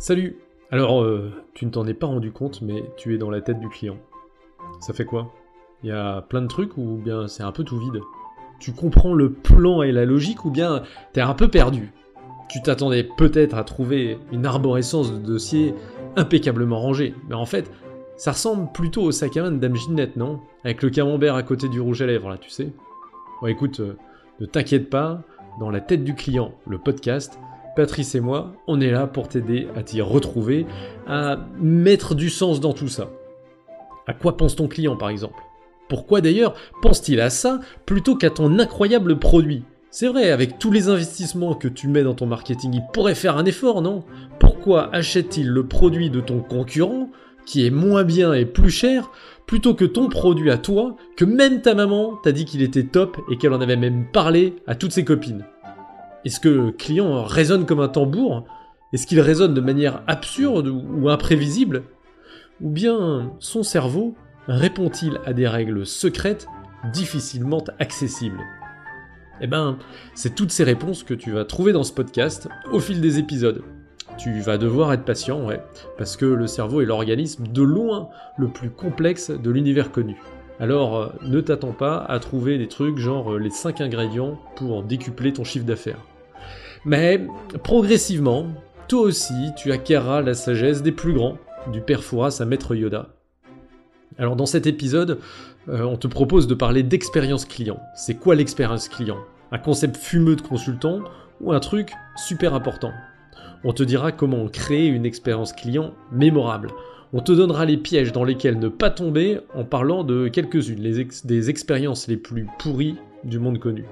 Salut. Alors, euh, tu ne t'en es pas rendu compte, mais tu es dans la tête du client. Ça fait quoi? Il y a plein de trucs ou bien c'est un peu tout vide? Tu comprends le plan et la logique ou bien t'es un peu perdu? Tu t'attendais peut-être à trouver une arborescence de dossiers impeccablement rangés, mais en fait, ça ressemble plutôt au sac à main de Dame Ginette, non? Avec le camembert à côté du rouge à lèvres, là, tu sais. Bon, écoute, euh, ne t'inquiète pas, dans la tête du client, le podcast, Patrice et moi, on est là pour t'aider à t'y retrouver, à mettre du sens dans tout ça. À quoi pense ton client par exemple? Pourquoi d'ailleurs pense-t-il à ça plutôt qu'à ton incroyable produit? C'est vrai, avec tous les investissements que tu mets dans ton marketing, il pourrait faire un effort, non? Pourquoi achète-t-il le produit de ton concurrent, qui est moins bien et plus cher, plutôt que ton produit à toi, que même ta maman t'a dit qu'il était top et qu'elle en avait même parlé à toutes ses copines? Est-ce que le client résonne comme un tambour? Est-ce qu'il résonne de manière absurde ou imprévisible? Ou bien son cerveau répond-il à des règles secrètes difficilement accessibles? Eh ben, c'est toutes ces réponses que tu vas trouver dans ce podcast au fil des épisodes. Tu vas devoir être patient, ouais, parce que le cerveau est l'organisme de loin le plus complexe de l'univers connu. Alors euh, ne t'attends pas à trouver des trucs genre euh, les 5 ingrédients pour décupler ton chiffre d'affaires. Mais progressivement, toi aussi, tu acquerras la sagesse des plus grands, du père Fouras à maître Yoda. Alors dans cet épisode, euh, on te propose de parler d'expérience client. C'est quoi l'expérience client? Un concept fumeux de consultant ou un truc super important? On te dira comment créer une expérience client mémorable. On te donnera les pièges dans lesquels ne pas tomber en parlant de quelques-unes des expériences les plus pourries du monde connu.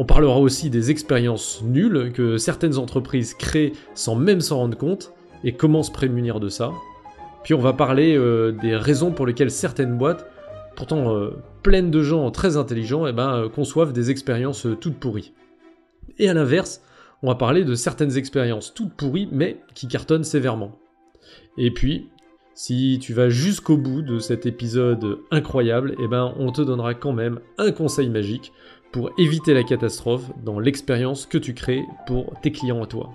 On parlera aussi des expériences nulles que certaines entreprises créent sans même s'en rendre compte et comment se prémunir de ça. Puis on va parler euh, des raisons pour lesquelles certaines boîtes, pourtant euh, pleines de gens très intelligents, eh ben, euh, conçoivent des expériences toutes pourries. Et à l'inverse, on va parler de certaines expériences toutes pourries mais qui cartonnent sévèrement. Et puis, si tu vas jusqu'au bout de cet épisode incroyable, eh ben, on te donnera quand même un conseil magique pour éviter la catastrophe dans l'expérience que tu crées pour tes clients à toi.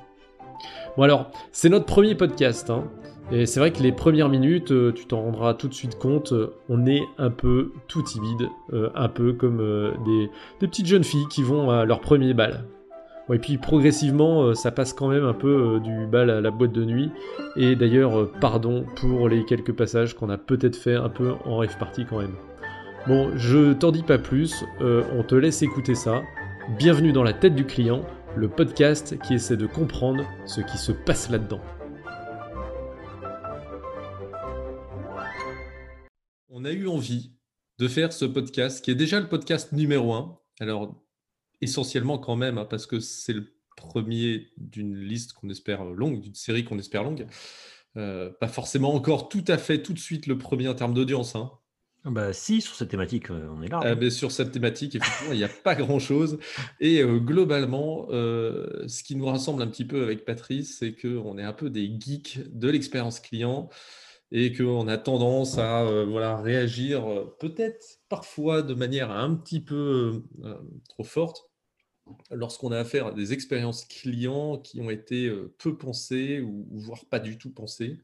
Bon alors, c'est notre premier podcast, hein. et c'est vrai que les premières minutes, euh, tu t'en rendras tout de suite compte, euh, on est un peu tout timide, euh, un peu comme des, petites jeunes filles qui vont à leur premier bal. et puis progressivement, ça passe quand même un peu du bal à la boîte de nuit, et d'ailleurs, pardon pour les quelques passages qu'on a peut-être fait un peu en rêve party quand même. Bon, je t'en dis pas plus, euh, on te laisse écouter ça. Bienvenue dans la tête du client, le podcast qui essaie de comprendre ce qui se passe là-dedans. On a eu envie de faire ce podcast qui est déjà le podcast numéro 1. Alors, essentiellement quand même, hein, parce que c'est le premier d'une liste qu'on espère longue, d'une série qu'on espère longue. Euh, pas forcément encore tout à fait tout de suite le premier en termes d'audience. Hein. Bah si, sur cette thématique, euh, on est là. Ah, hein. sur cette thématique, effectivement, il n'y a pas grand-chose. Et euh, globalement, euh, ce qui nous rassemble un petit peu avec Patrice, c'est qu'on est un peu des geeks de l'expérience client et qu'on a tendance à voilà, réagir peut-être parfois de manière un petit peu trop forte lorsqu'on a affaire à des expériences clients qui ont été peu pensées ou voire pas du tout pensées.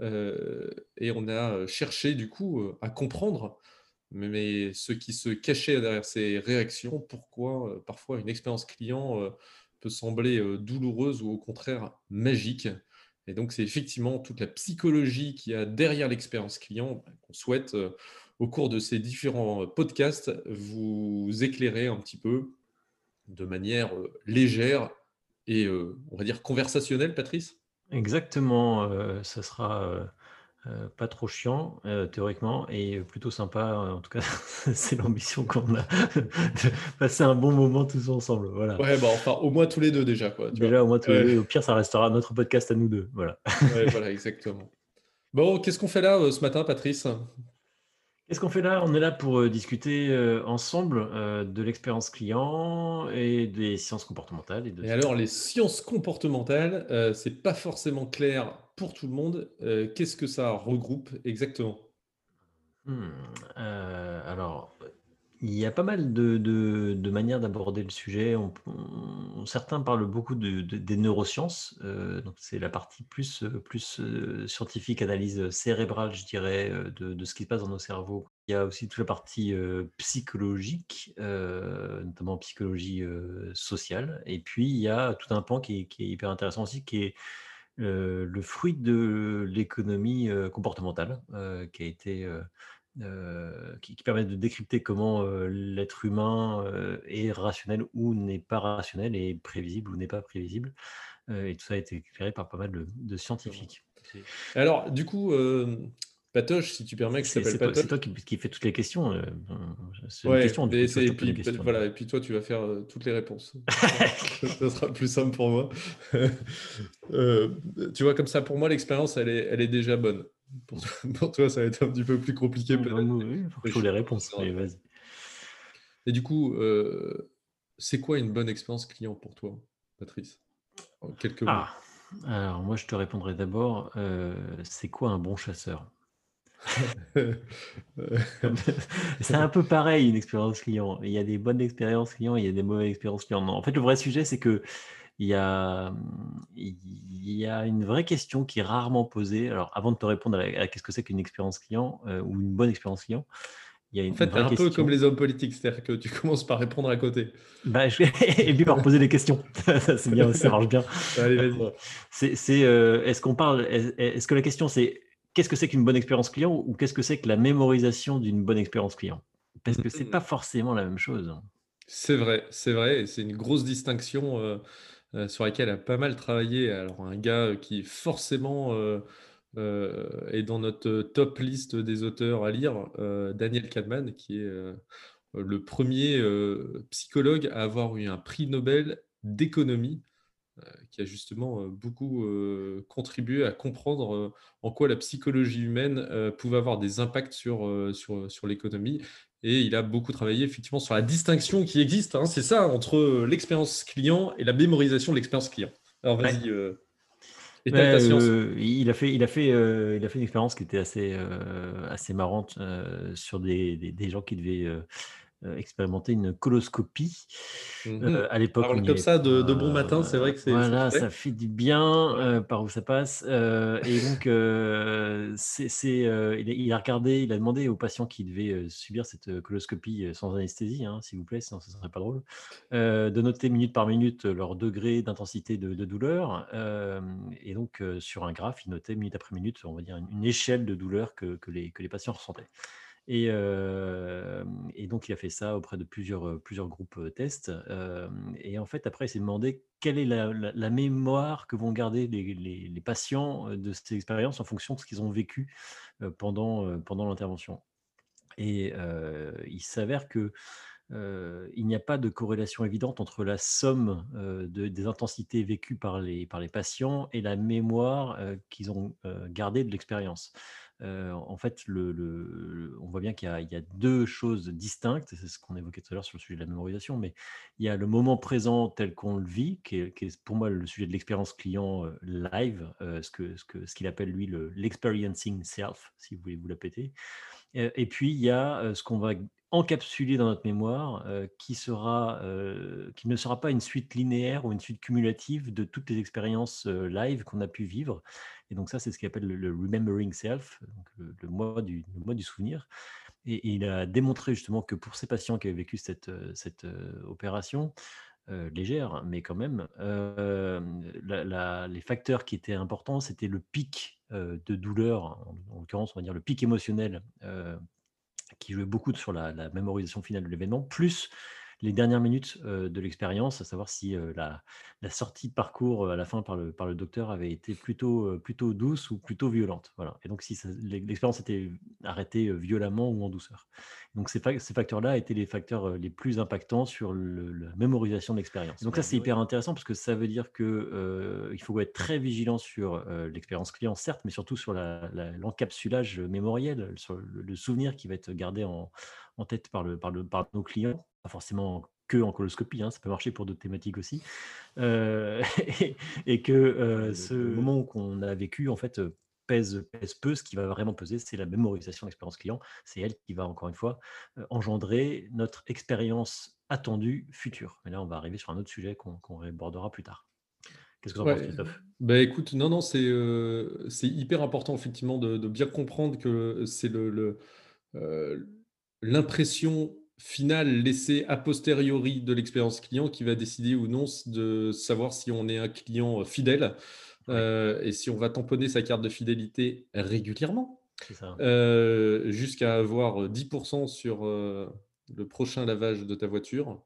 Euh, et on a cherché du coup euh, à comprendre mais ce qui se cachait derrière ces réactions, pourquoi euh, parfois une expérience client peut sembler douloureuse ou au contraire magique. Et donc c'est effectivement toute la psychologie qui a derrière l'expérience client bah, qu'on souhaite au cours de ces différents podcasts vous éclairer un petit peu de manière légère et on va dire conversationnelle, Patrice? Exactement, euh, ça sera, euh, euh, pas trop chiant, théoriquement et plutôt sympa, en tout cas, c'est l'ambition qu'on a de passer un bon moment tous ensemble, voilà. Ouais, bah, enfin, au moins tous les deux déjà, quoi, Déjà, au moins tous les deux. au pire, ça restera notre podcast à nous deux. voilà. Ouais, voilà, exactement. Bon, qu'est-ce qu'on fait là, ce matin, Patrice? Qu'est-ce qu'on fait là? On est là pour euh, discuter euh, ensemble euh, de l'expérience client et des sciences comportementales. Et, alors, les sciences comportementales, c'est pas forcément clair pour tout le monde. Qu'est-ce que ça regroupe exactement? Hmm, alors, Il y a pas mal de de manières d'aborder le sujet. Certains parlent beaucoup de de des neurosciences, heu, donc c'est la partie plus, plus, heu, scientifique, analyse, cérébrale, je dirais, heu, de ce qui se passe dans nos cerveaux. Il y a aussi toute la partie, psychologique, notamment psychologie, sociale et puis il y a tout un pan qui est qui est hyper intéressant aussi, qui est, le fruit de l'économie, comportementale, qui a été, heu, qui qui permet de décrypter comment, heu, l'être humain, heu, est rationnel ou n'est pas rationnel, est prévisible ou n'est pas prévisible, et tout ça a été éclairé par pas mal de scientifiques. Alors, du coup, Patoche, si tu permets que je t'appelle toi c'est Patoche toi qui qui fais toutes les questions, c'est Ouais, question, coup, et puis questions, voilà et puis toi, tu vas faire, toutes les réponses. Ça, sera plus simple pour moi. Tu vois, comme ça, pour moi, l'expérience, elle est elle est déjà bonne. Pour toi pour toi, ça va être un petit peu plus compliqué oui, il faut que je les que réponses, bien. vas-y. Et du coup, heu, c'est quoi une bonne expérience client pour toi, Patrice? En quelques mots. Ah! Alors moi, je te répondrai d'abord, heu, c'est quoi un bon chasseur? C'est un peu pareil une expérience client. Il y a des bonnes expériences clients, il y a des mauvaises expériences clients. Non, en fait, le vrai sujet, c'est qu'il y a, mmh, il y a une vraie question qui est rarement posée. Alors avant de te répondre à qu'est-ce que c'est qu'une expérience client, heu, ou une bonne expérience client, il y a En une une fait, un peu comme les hommes politiques, c'est-à-dire que tu commences par répondre à côté. Bah, je et puis par poser des questions. Ça, c'est bien ça marche bien. Allez, c'est c'est, heu, est-ce qu'on parle est est-ce que la question c'est: «Qu'est-ce que c'est qu'une bonne expérience client?» ou «Qu'est-ce que c'est que la mémorisation d'une bonne expérience client?» parce que c'est pas Mmh forcément la même chose. C'est vrai, c'est vrai et c'est une grosse distinction, heu heu, sur laquelle a pas mal travaillé. Alors un gars, qui forcément, heu heu, est dans notre, top liste des auteurs à lire, Daniel Kahneman qui est, le premier er psychologue à avoir eu un prix Nobel d'économie qui a justement, beaucoup, contribué à comprendre, en quoi la psychologie humaine, pouvait avoir des impacts sur l'économie et il a beaucoup travaillé effectivement sur la distinction qui existe, hein, c'est ça, entre, heu, l'expérience client et la mémorisation de l'expérience client. Alors Ouais. vas-y, étale ta science. heu, il a fait il a fait, il a fait une expérience qui était assez, assez marrante, sur des des des gens qui devaient, expérimenter une coloscopie. Heu, Mmh à l'époque, n'y comme ça de de bon matin, c'est vrai que c'est voilà, ça fait du bien, heu, par où ça passe, et donc c'est il a regardé, il a demandé aux patients qui devaient, subir cette, coloscopie, sans anesthésie, hein, s'il vous plaît, sinon ce serait pas drôle, de noter minute par minute leur degré d'intensité de de douleur, et donc sur un graphe, il notait minute après minute, on va dire une une échelle de douleur que que les que les patients ressentaient. Et donc il a fait ça auprès de plusieurs, groupes, tests, et en fait, après, il s'est demandé quelle est la mémoire que vont garder les patients, de cette expérience en fonction de ce qu'ils ont vécu, pendant, l'intervention et il s'avère que, il n'y a pas de corrélation évidente entre la somme, des intensités vécues par les patients et la mémoire, qu'ils ont, gardée de l'expérience. En fait, on voit bien qu'il y a 2 choses distinctes, c'est ce qu'on évoquait tout à l'heure sur le sujet de la mémorisation, mais il y a le moment présent tel qu'on le vit, qui est pour moi le sujet de l'expérience client, live, ce qu'il appelle lui le l'experiencing self, si vous voulez vous la péter. Et puis il y a, ce qu'on va encapsuler dans notre mémoire, qui ne sera pas une suite linéaire ou une suite cumulative de toutes les expériences, live qu'on a pu vivre et donc ça, c'est ce qu'il appelle le remembering self, donc le le moi du moi du souvenir. Et il a démontré justement que pour ces patients qui avaient vécu cette, heu, cette, heu, opération, heu, légère, mais quand même, les facteurs qui étaient importants, c'était le pic, de douleur, en en l'occurrence, on va dire le pic émotionnel, qui jouait beaucoup sur la mémorisation finale de l'événement, plus les dernières minutes, de l'expérience, à savoir si, la la sortie de parcours, à la fin par le par le docteur avait été plutôt, plutôt douce ou plutôt violente, voilà et donc si l'expérience était arrêtée, violemment ou en douceur. Donc ces fac ces facteurs-là étaient les facteurs, les plus impactants sur le la mémorisation de l'expérience. Donc ça, c'est hyper intéressant parce que ça veut dire que, heu, il faut être très vigilant sur, l'expérience client certes, mais surtout sur la la l'encapsulage, mémoriel, sur le le souvenir qui va être gardé en en tête par le par le par nos clients, pas forcément que en coloscopie, hein, ça peut marcher pour d'autres thématiques aussi. Heu et et que, heu, ce moment qu'on a vécu en fait, pèse, pèse peu. Ce qui va vraiment peser, c'est la mémorisation de l'expérience client. C'est elle qui va, encore une fois, euh, engendrer notre expérience attendue future. Mais là, on va arriver sur un autre sujet qu'on qu'on abordera plus tard. Qu'est-ce que tu en penses, Christophe? bah écoute, non, non, c'est euh, c'est hyper important effectivement de, de bien comprendre que c'est le, le, euh, l'impression finale laissée a posteriori de l'expérience client qui va décider ou non de savoir si on est un client fidèle Ouais, euh, et si on va tamponner sa carte de fidélité régulièrement euh, jusqu'à avoir 10% sur euh, le prochain lavage de ta voiture.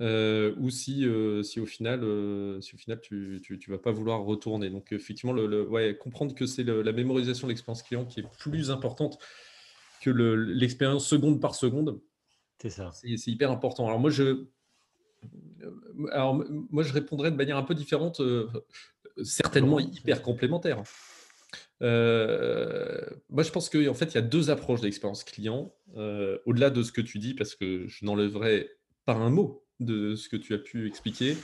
euh, ou si, euh, si au final, euh, si au final tu, tu, tu vas pas vouloir retourner. Donc effectivement, le, le- ouais, comprendre que c'est la mémorisation de l'expérience client qui est plus importante que le- l'expérience seconde par seconde, C'est ça. c'est hyper important. Alors moi, je, alors, m- moi, je répondrais de manière un peu différente, euh, certainement hyper complémentaire. Euh, moi, je pense qu'en en fait, il y a deux approches d'expérience client, euh, au-delà de ce que tu dis, parce que je n'enlèverai pas un mot de ce que tu as pu expliquer.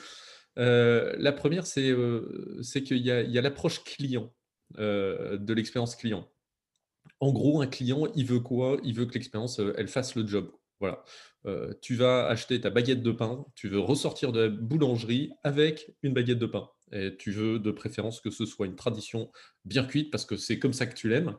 Euh, la première, c'est euh, qu'il y a, il y a l'approche client euh, de l'expérience client. En gros, un client, il veut quoi? Il veut que l'expérience, euh, elle fasse le job. Voilà. Euh, tu vas acheter ta baguette de pain, tu veux ressortir de la boulangerie avec une baguette de pain. Et tu veux de préférence que ce soit une tradition bien cuite parce que c'est comme ça que tu l'aimes.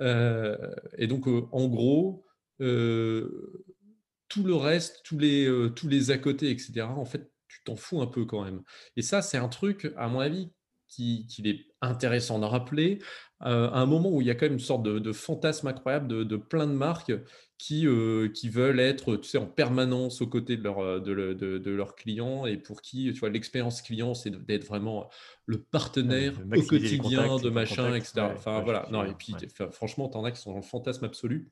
Euh, et donc, euh, en gros, tout le reste, tous les, tous les à côté, etc., en fait, tu t'en fous un peu quand même. Et ça, c'est un truc, à mon avis, qu'il est intéressant de rappeler, euh, à un moment où il y a quand même une sorte de, de fantasme incroyable de, de plein de marques qui, euh, qui veulent être, tu sais, en permanence aux côtés de, leur, euh, de, le- de- leurs clients et pour qui, tu vois, l'expérience client, c'est d'être vraiment le partenaire au quotidien, contacts, de machin, etc. Ouais, Enfin, ouais, voilà. Non, et puis, franchement, t'en as qui sont dans le fantasme absolu.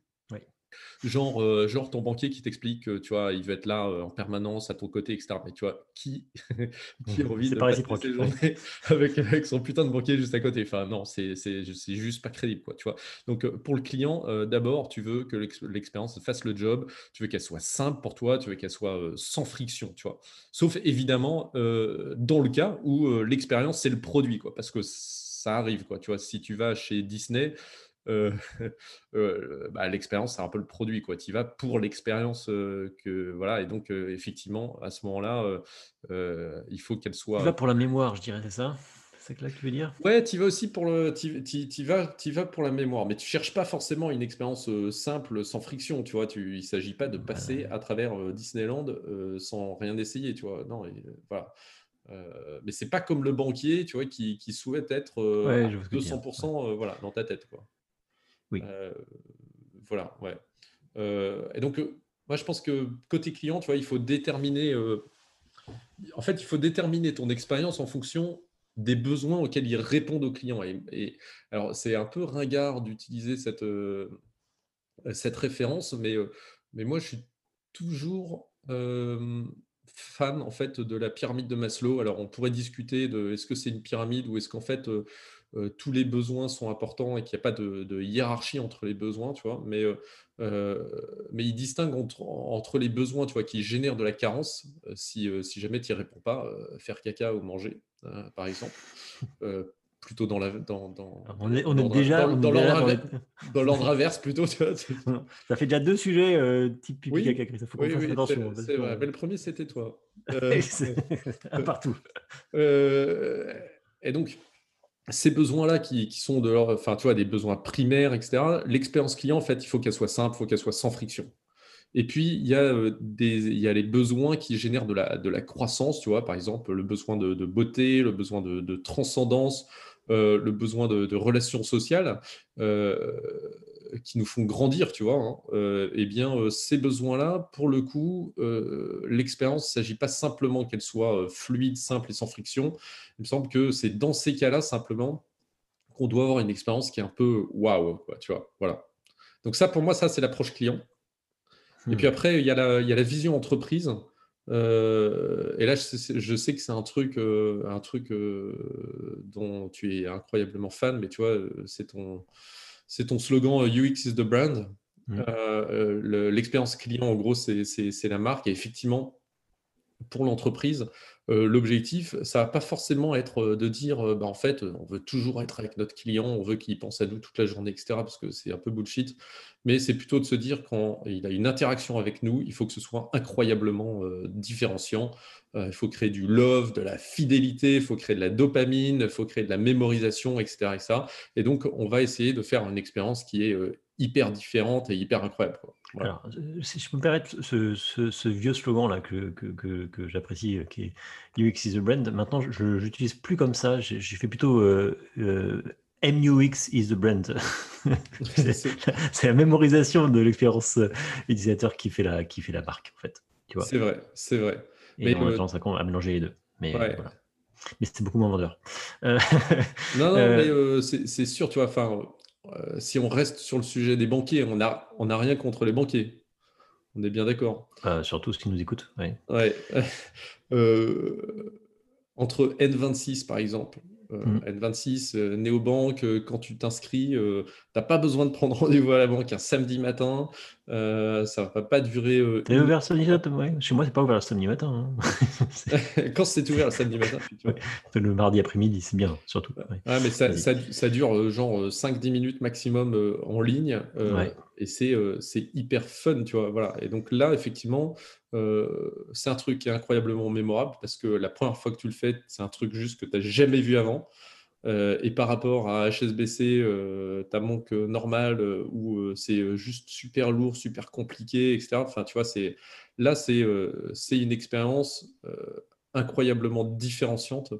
Genre, euh, genre ton banquier qui t'explique que tu vois, il veut être là euh, en permanence à ton côté, etc. Mais tu vois, qui, qui a envie C'est de pas passer ses journées avec, avec son putain de banquier juste à côté? Enfin, non, c'est c'est- c'est juste pas crédible, quoi, tu vois. Donc, euh, pour le client, euh, d'abord, tu veux que l'ex- l'expérience fasse le job, tu veux qu'elle soit simple pour toi, tu veux qu'elle soit sans friction, tu vois. Sauf évidemment dans le cas où l'expérience, c'est le produit, quoi, parce que ça arrive, quoi, tu vois. Si tu vas chez Disney, euh, euh, bah, l'expérience, c'est un peu le produit. Tu y vas pour l'expérience euh, que voilà, et donc effectivement, à ce moment-là, il faut qu'elle Tu soit. vas pour la mémoire, je dirais, c'est ça? C'est que là que tu veux dire? Ouais, tu y vas aussi pour le, t'y- t'y vas, t'y vas pour la mémoire, mais tu cherches pas forcément une expérience simple, sans friction, tu vois? Tu, il s'agit pas de passer Voilà. à travers Disneyland sans rien essayer, tu vois? Non, et, voilà. Euh, mais c'est pas comme le banquier, tu vois, qui, qui souhaite être euh, Ouais, à je vois ce que tu veux dire. Ouais. 200% euh, voilà, dans ta tête, quoi. Euh, voilà, ouais. Euh, et donc, euh, moi, je pense que côté client, tu vois, il faut déterminer. en fait, il faut déterminer ton expérience en fonction des besoins auxquels ils répondent aux clients. Et, alors, c'est un peu ringard d'utiliser cette, cette référence, mais, mais moi, je suis toujours fan en fait de la pyramide de Maslow. Alors, on pourrait discuter de est-ce que c'est une pyramide ou est-ce qu'en fait euh, tous les besoins sont importants et qu'il n'y a pas de, de hiérarchie entre les besoins, tu vois. Mais, euh, euh, mais il distingue entre, entre les besoins, tu vois, qui génèrent de la carence, euh, si, si jamais tu n'y réponds pas, faire caca ou manger, par exemple. Plutôt dans la dans, dans, On est, dans on est l'ordre déjà, dans- on est déjà l'ordre dans l'ordre inverse plutôt tu vois, c'est- Ça fait déjà deux sujets euh, type pipi oui caca, Christophe. Faut oui attention. c'est vrai mais le premier c'était toi Euh, partout. euh, et donc ces besoins-là qui, qui sont de leur, enfin, tu vois, des besoins primaires, etc. L'expérience client, en fait, il faut qu'elle soit simple, il faut qu'elle soit sans friction. Et puis, il y a, euh, des, il y a les besoins qui génèrent de la, de la croissance, tu vois, par exemple, le besoin de, beauté, le besoin de, de transcendance, euh, le besoin de, de relations sociales euh, qui nous font grandir, tu vois. hein. Euh, eh bien, euh, ces besoins-là, pour le coup, euh, l'expérience, il ne s'agit pas simplement qu'elle soit fluide, simple et sans friction. Il me semble que c'est dans ces cas-là, simplement, qu'on doit avoir une expérience qui est un peu waouh, tu vois. Voilà. Donc ça, pour moi, ça, c'est l'approche client. Et Hmm. puis après, il y a la, il y a la vision entreprise. Euh, et là, je sais, je sais que c'est un truc, euh, un truc euh, dont tu es incroyablement fan, mais tu vois, c'est ton, c'est ton slogan euh, UX is the brand. Mm. Euh, euh, le- L'expérience client, en gros, c'est la marque. Et effectivement, pour l'entreprise, l'objectif, ça va pas forcément être de dire, bah, en fait, on veut toujours être avec notre client, on veut qu'il pense à nous toute la journée, etc., parce que c'est un peu bullshit. Mais c'est plutôt de se dire quand il a une interaction avec nous, il faut que ce soit incroyablement différenciant. il faut créer du love, de la fidélité, il faut créer de la dopamine, il faut créer de la mémorisation, etc., etc. Et donc, on va essayer de faire une expérience qui est hyper différente et hyper incroyable. Alors, euh, si je peux me permettre ce, vieux slogan-là que, que, j'apprécie, euh, qui est UX is a brand, maintenant je n'utilise plus comme ça, j'ai fait plutôt euh, MUX is the brand. c'est la mémorisation de l'expérience utilisateur qui fait, la, qui fait la marque, en fait. C'est vrai, c'est vrai. Et mais on a tendance à, mélanger les deux. Mais voilà. Mais c'est beaucoup moins vendeur. non, non, mais c'est sûr, tu vois, enfin, euh, si on reste sur le sujet des banquiers, on n'a on a rien contre les banquiers. On est bien d'accord. Euh, surtout ceux qui nous écoutent. Ouais. Euh, entre N26, par exemple, mmh. N26, Néobank, quand tu t'inscris, tu n'as pas besoin de prendre rendez-vous à la banque un samedi matin. Euh, ça va pas durer. Euh, T'es ouvert samedi matin ouais. Chez moi, c'est pas ouvert le samedi matin. Hein. Quand c'est ouvert le samedi matin Le mardi après-midi, c'est bien, surtout. Ouais. mais ça, ça, ça, dure euh, genre 5-10 minutes maximum en ligne. Et c'est hyper fun, tu vois. Voilà. Et donc là, effectivement, c'est un truc qui est incroyablement mémorable parce que la première fois que tu le fais, c'est un truc juste que tu n'as jamais vu avant. Euh, et par rapport à HSBC, euh, ta manque normal euh, où c'est juste super lourd, super compliqué, etc. Enfin, tu vois, c'est là, c'est une expérience incroyablement différenciante.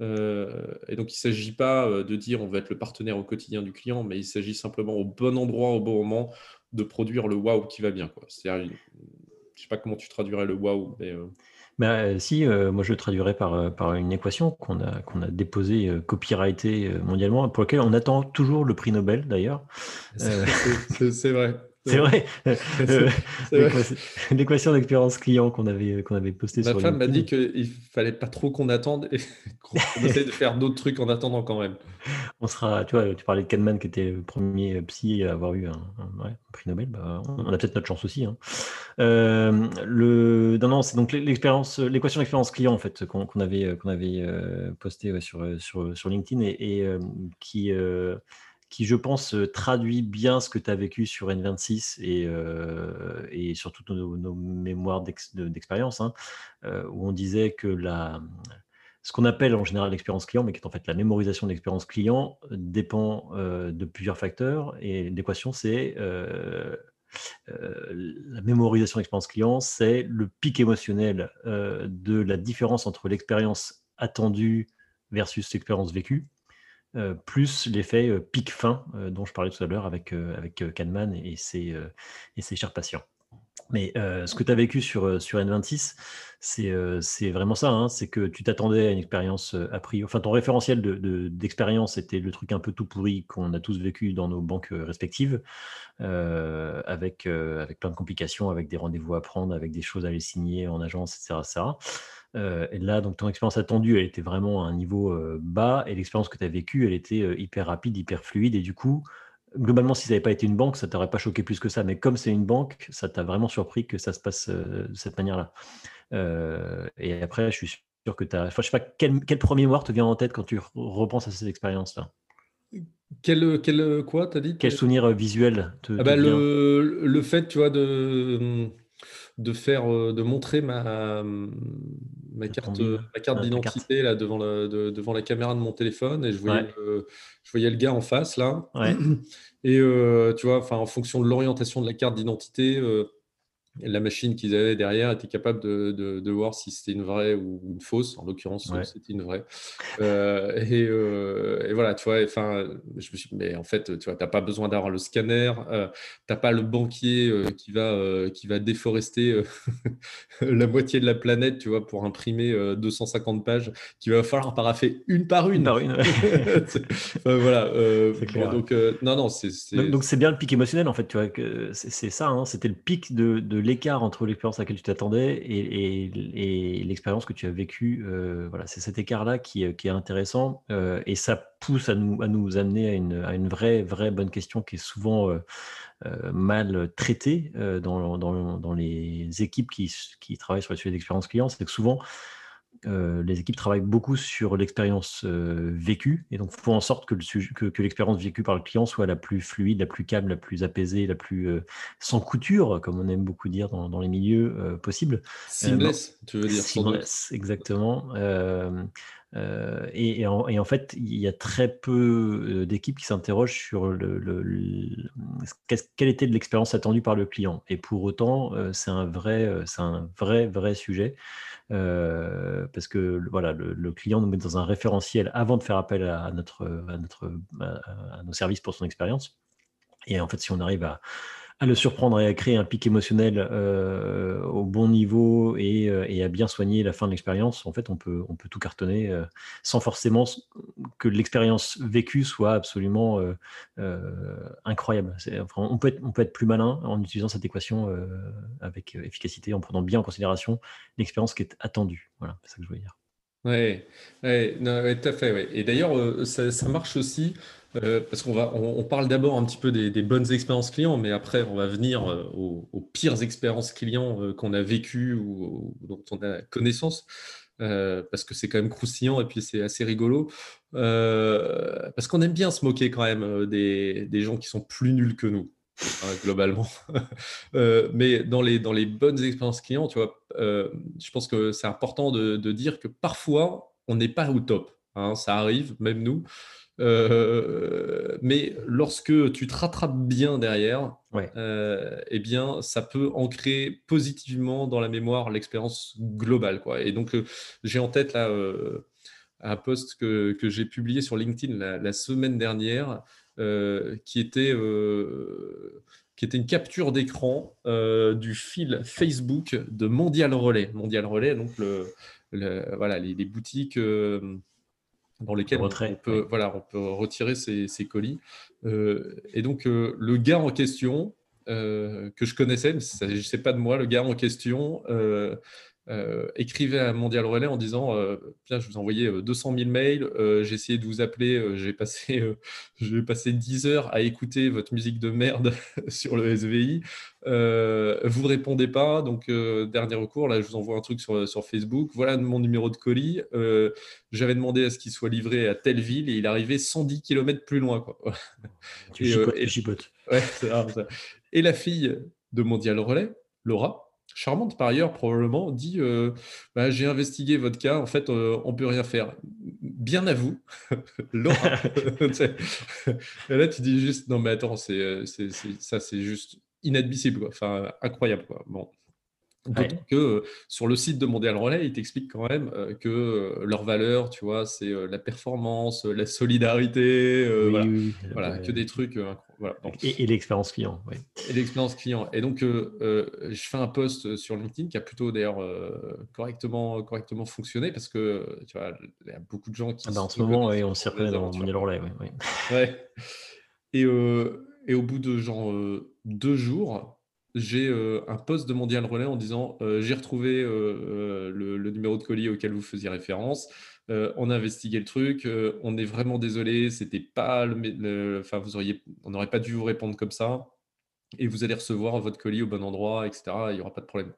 et donc, il ne s'agit pas de dire on va être le partenaire au quotidien du client, mais il s'agit simplement au bon endroit, au bon moment, de produire le wow qui va bien. C'est-à-dire, je ne sais pas comment tu traduirais le wow, mais. Bah, si, euh, moi je le traduirais par, euh, par une équation qu'on a, qu'on a déposée, euh, copyrightée mondialement, pour laquelle on attend toujours le prix Nobel d'ailleurs. C'est vrai. C'est vrai. L'équation d'expérience client qu'on avait, qu'on avait postée sur Ma femme m'a dit qu'il fallait pas trop qu'on attende et qu'on essaie de faire d'autres trucs en attendant quand même. On sera, tu vois, tu parlais de Kahneman qui était le premier psy à avoir eu un, prix Nobel. Bah, on, a peut-être notre chance aussi. Hein. Euh, le, non, non, c'est donc l'expérience, l'équation d'expérience client en fait qu'on avait, qu'on avait euh, sur, sur, sur LinkedIn et, et euh, qui qui, je pense, euh, traduit bien ce que tu as vécu sur N26 et, euh, et surtout nos, mémoires d'expérience, hein, euh, où on disait que la, ce qu'on appelle en général l'expérience client, mais qui est en fait la mémorisation de l'expérience client, dépend de plusieurs facteurs. Et l'équation, c'est la mémorisation de l'expérience client, c'est le pic émotionnel de la différence entre l'expérience attendue versus l'expérience vécue. Euh, plus l'effet euh, pic fin euh, dont je parlais tout à l'heure avec, avec Kahneman et ses, et ses chers patients. Mais ce que tu as vécu sur, sur N26, c'est vraiment ça. Hein, c'est que tu t'attendais à une expérience a priori. Enfin, ton référentiel d'expérience de, était le truc un peu tout pourri qu'on a tous vécu dans nos banques respectives, avec, avec plein de complications, avec des rendez-vous à prendre, avec des choses à aller signer en agence, etc. etc. Euh, et là, donc ton expérience attendue, elle était vraiment à un niveau euh, bas, et l'expérience que tu as vécue, elle était euh, hyper rapide, hyper fluide, et du coup, globalement, si ça n'avait pas été une banque, ça t'aurait pas choqué plus que ça, mais comme c'est une banque, ça t'a vraiment surpris que ça se passe de cette manière-là. et après, je suis sûr que tu as... Enfin, je sais pas, quel, quel premier mémoire te vient en tête quand tu repenses à cette expérience-là quel, quel quoi, t'as dit? Quel souvenir visuel te, ah bah, le, le, fait, tu vois, de de faire, euh, de montrer ma, ma carte, ma carte d'identité là devant la, devant la caméra de mon téléphone et je voyais, le, je voyais le gars en face là. Et euh, tu vois, enfin, en fonction de l'orientation de la carte d'identité, euh, la machine qu'ils avaient derrière était capable de, de, voir si c'était une vraie ou une fausse. En l'occurrence, c'était une vraie. Euh, euh, et, voilà, tu vois, enfin, je me suis mais en fait, tu vois, t'as pas besoin d'avoir le scanner, euh, t'as pas le banquier qui va qui va déforester la moitié de la planète, tu vois, pour imprimer 250 pages, qu'il va falloir paraffer une par une. par une. voilà. donc non, non, c'est donc c'est bien le pic émotionnel en fait, tu vois, c'est ça. Hein, c'était le pic de, de l'écart entre l'expérience à laquelle tu t'attendais et, l'expérience que tu as vécue. Euh, voilà, c'est cet écart-là qui, est intéressant euh, et ça pousse à nous, à nous amener à une, vraie, vraie bonne question qui est souvent mal traitée dans, dans, dans, les équipes qui, qui travaillent sur les sujets d'expérience client. C'est que souvent, euh, les équipes travaillent beaucoup sur l'expérience euh, vécue et donc font en sorte que, l'expérience vécue par le client soit la plus fluide, la plus calme, la plus apaisée, la plus euh, sans couture, comme on aime beaucoup dire dans, les milieux possibles. Seamless, tu veux dire Seamless, exactement. Et, en, fait, il y a très peu d'équipes qui s'interrogent sur le, quelle était l'expérience attendue par le client. Et pour autant, c'est un vrai, un vrai, vrai sujet. Euh, parce que voilà, le, client nous met dans un référentiel avant de faire appel à, notre, à, notre, à nos services pour son expérience. Et en fait, si on arrive à, à le surprendre et à créer un pic émotionnel euh, au bon niveau euh, et, à bien soigner la fin de l'expérience, en fait, on peut, on peut tout cartonner euh, sans forcément que l'expérience vécue soit absolument incroyable. On, peut être, on peut être plus malin en utilisant cette équation avec efficacité, en prenant bien en considération l'expérience qui est attendue. Voilà, c'est ça que je voulais dire. Oui, ouais, tout à fait. Et d'ailleurs, ça, marche aussi euh, parce qu'on va, on, parle d'abord un petit peu des, bonnes expériences clients, mais après, on va venir euh, aux, pires expériences clients euh, qu'on a vécues ou, dont on a connaissance, parce que c'est quand même croustillant et puis c'est assez rigolo. parce qu'on aime bien se moquer quand même des, gens qui sont plus nuls que nous. Hein, globalement. mais dans les, dans les bonnes expériences clients, tu vois, je pense que c'est important de, dire que parfois, on n'est pas au top. Hein, ça arrive, même nous. Euh, mais lorsque tu te rattrapes bien derrière, euh, eh bien, ça peut ancrer positivement dans la mémoire l'expérience globale. Quoi. Et donc, euh, j'ai en tête là, un post que, que j'ai publié sur LinkedIn la, semaine dernière, qui était qui était une capture d'écran du fil Facebook de Mondial Relais. Mondial Relais, donc le, voilà, les, les boutiques dans lesquels on, peut, voilà, on peut retirer ces, colis. Euh, et donc, euh, le gars en question, euh, que je connaissais, mais il ne s'agissait pas de moi, le gars en question euh, écrivait à Mondial Relais en disant euh, je vous envoyais 200 000 mails, euh, j'ai essayé de vous appeler, j'ai passé, passé 10 heures à écouter votre musique de merde sur le SVI, vous ne répondez pas, donc dernier recours, là je vous envoie un truc sur, sur Facebook, voilà mon numéro de colis, j'avais demandé à ce qu'il soit livré à telle ville et il arrivait 110 km plus loin. Quoi. Tu et, chipotes, Ouais, et la fille de Mondial Relais, Laura, charmante par ailleurs, probablement, dit euh, bah, J'ai investigué votre cas, en fait, euh, on ne peut rien faire. Bien à vous, Laura. et là, tu dis juste Non, mais attends, c'est, euh, ça, c'est juste inadmissible, enfin, incroyable. Quoi. Bon. D'autant que euh, sur le site de Mondial Relais, ils t'expliquent quand même euh, que euh, leur valeur, tu vois, c'est la performance, la solidarité, voilà, que des trucs. Voilà. et, l'expérience client. Oui. Et l'expérience client. Et donc, je fais un post sur LinkedIn qui a plutôt d'ailleurs correctement, correctement fonctionné parce que tu vois, il y a beaucoup de gens qui. Ah bah, en ce moment, on s'y reconnaît dans Mondial Relais. Oui, ouais. Et, et, au bout de genre deux jours, j'ai euh, un poste de Mondial Relais en disant euh, j'ai retrouvé euh, le, numéro de colis auquel vous faisiez référence. on a investigué le truc. on est vraiment désolé. C'était pas le, enfin vous auriez, on n'aurait pas dû vous répondre comme ça. Et vous allez recevoir votre colis au bon endroit, etc. Il n'y aura pas de problème.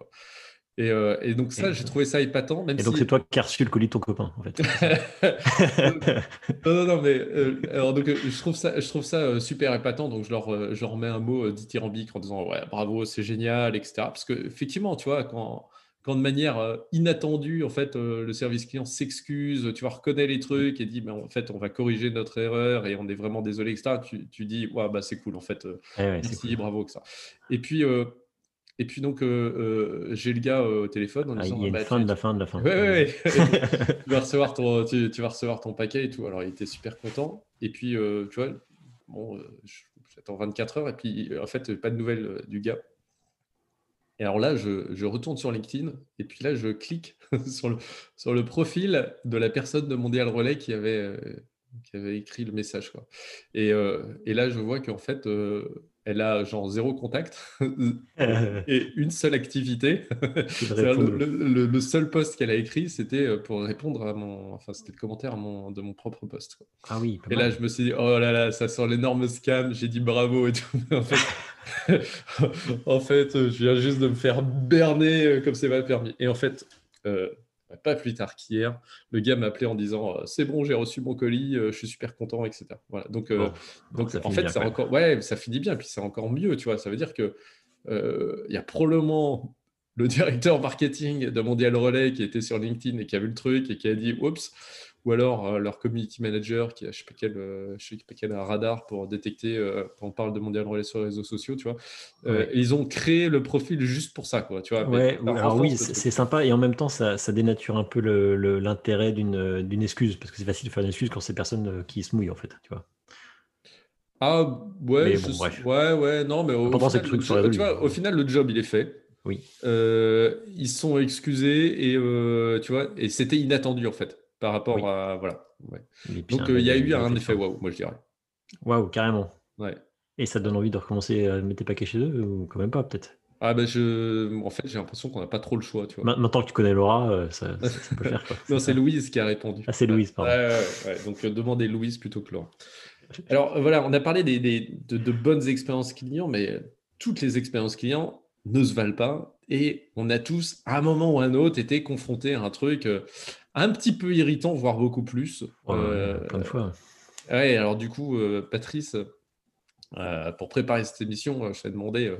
Euh, et, donc ça, j'ai trouvé ça épatant. et donc c'est toi qui as reçu le colis de ton copain, en fait. non, non, non, mais euh, alors donc je trouve ça, je trouve ça euh, super épatant. Donc je leur, je leur mets un mot dithyrambique en disant ouais, bravo, c'est génial, etc. Parce que effectivement, tu vois, quand, quand de manière inattendue, en fait, le service client s'excuse, tu vas reconnaître les trucs et dit, mais en fait, on va corriger notre erreur et on est vraiment désolé, etc. Tu, tu dis, ouais, bah c'est cool, en fait, eh merci, bravo, ça. Et puis et puis donc, euh, euh, j'ai le gars euh, au téléphone en ah, disant, Il y a une bah, fin de la fin de la fin. Ouais, ouais, tu, vas recevoir ton, tu, vas recevoir ton paquet et tout. Alors, il était super content. Et puis, tu vois, bon, j'attends 24 heures et puis, en fait, pas de nouvelles du gars. Et alors là, je, je, retourne sur LinkedIn et puis là, je clique sur, le, sur le profil de la personne de Mondial Relais qui avait, qui avait écrit le message. Quoi. Et, et là, je vois qu'en fait, elle a genre zéro contact et une seule activité. le, seul post qu'elle a écrit, c'était euh, pour répondre à mon, enfin c'était le commentaire de mon propre post. Ah oui. Et là, je me suis dit, oh là là, ça sent l'énorme scam. J'ai dit bravo et tout. en fait, en fait, je viens juste de me faire berner euh, comme c'est pas permis. Et en fait, euh, pas plus tard qu'hier, le gars m'a appelé en disant euh, c'est bon, j'ai reçu mon colis, euh, je suis super content, etc. Voilà. Donc, euh, donc en fait, ça encore, ouais, ça finit bien, puis c'est encore mieux, tu vois. Ça veut dire que il y a probablement le directeur marketing de Mondial Relais qui était sur LinkedIn et qui a vu le truc et qui a dit oups, ou alors euh, leur community manager qui a je sais pas quel, euh, je sais pas quel radar pour détecter euh, on parle de mondial relais sur les réseaux sociaux, tu vois. ils ont créé le profil juste pour ça, quoi, tu vois. Ouais, alors oui, c'est sympa et en même temps ça, ça dénature un peu l'intérêt le, d'une excuse parce que c'est facile de faire une excuse quand c'est personne qui se mouille en fait, tu vois. Ah ouais, ouais, ouais, non, mais au, final, le, tu vois, au final, le job il est fait. Oui. ils sont excusés et tu vois, et c'était inattendu en fait par rapport à. Voilà. Donc, euh, il y a eu un effet waouh, moi je dirais. Waouh, carrément. Ouais. Et ça te donne envie de recommencer à mettre tes paquets chez eux ou quand même pas, peut-être? Ah ben je... En fait, j'ai l'impression qu'on n'a pas trop le choix. Tu vois. Maintenant que tu connais Laura, euh, ça, peut faire. Quoi. non, c'est Louise qui a répondu. Ah, c'est Louise, pardon. Ouais, Donc, euh, demandez Louise plutôt que Laura. Alors, voilà, on a parlé des, des de, de, bonnes expériences clients, mais toutes les expériences clients ne se valent pas. Et on a tous, à un moment ou à un autre, été confrontés à un truc un petit peu irritant, voire beaucoup plus. Euh, plein de fois. Ouais, alors du coup, euh, Patrice, euh, pour préparer cette émission, je t'ai demandé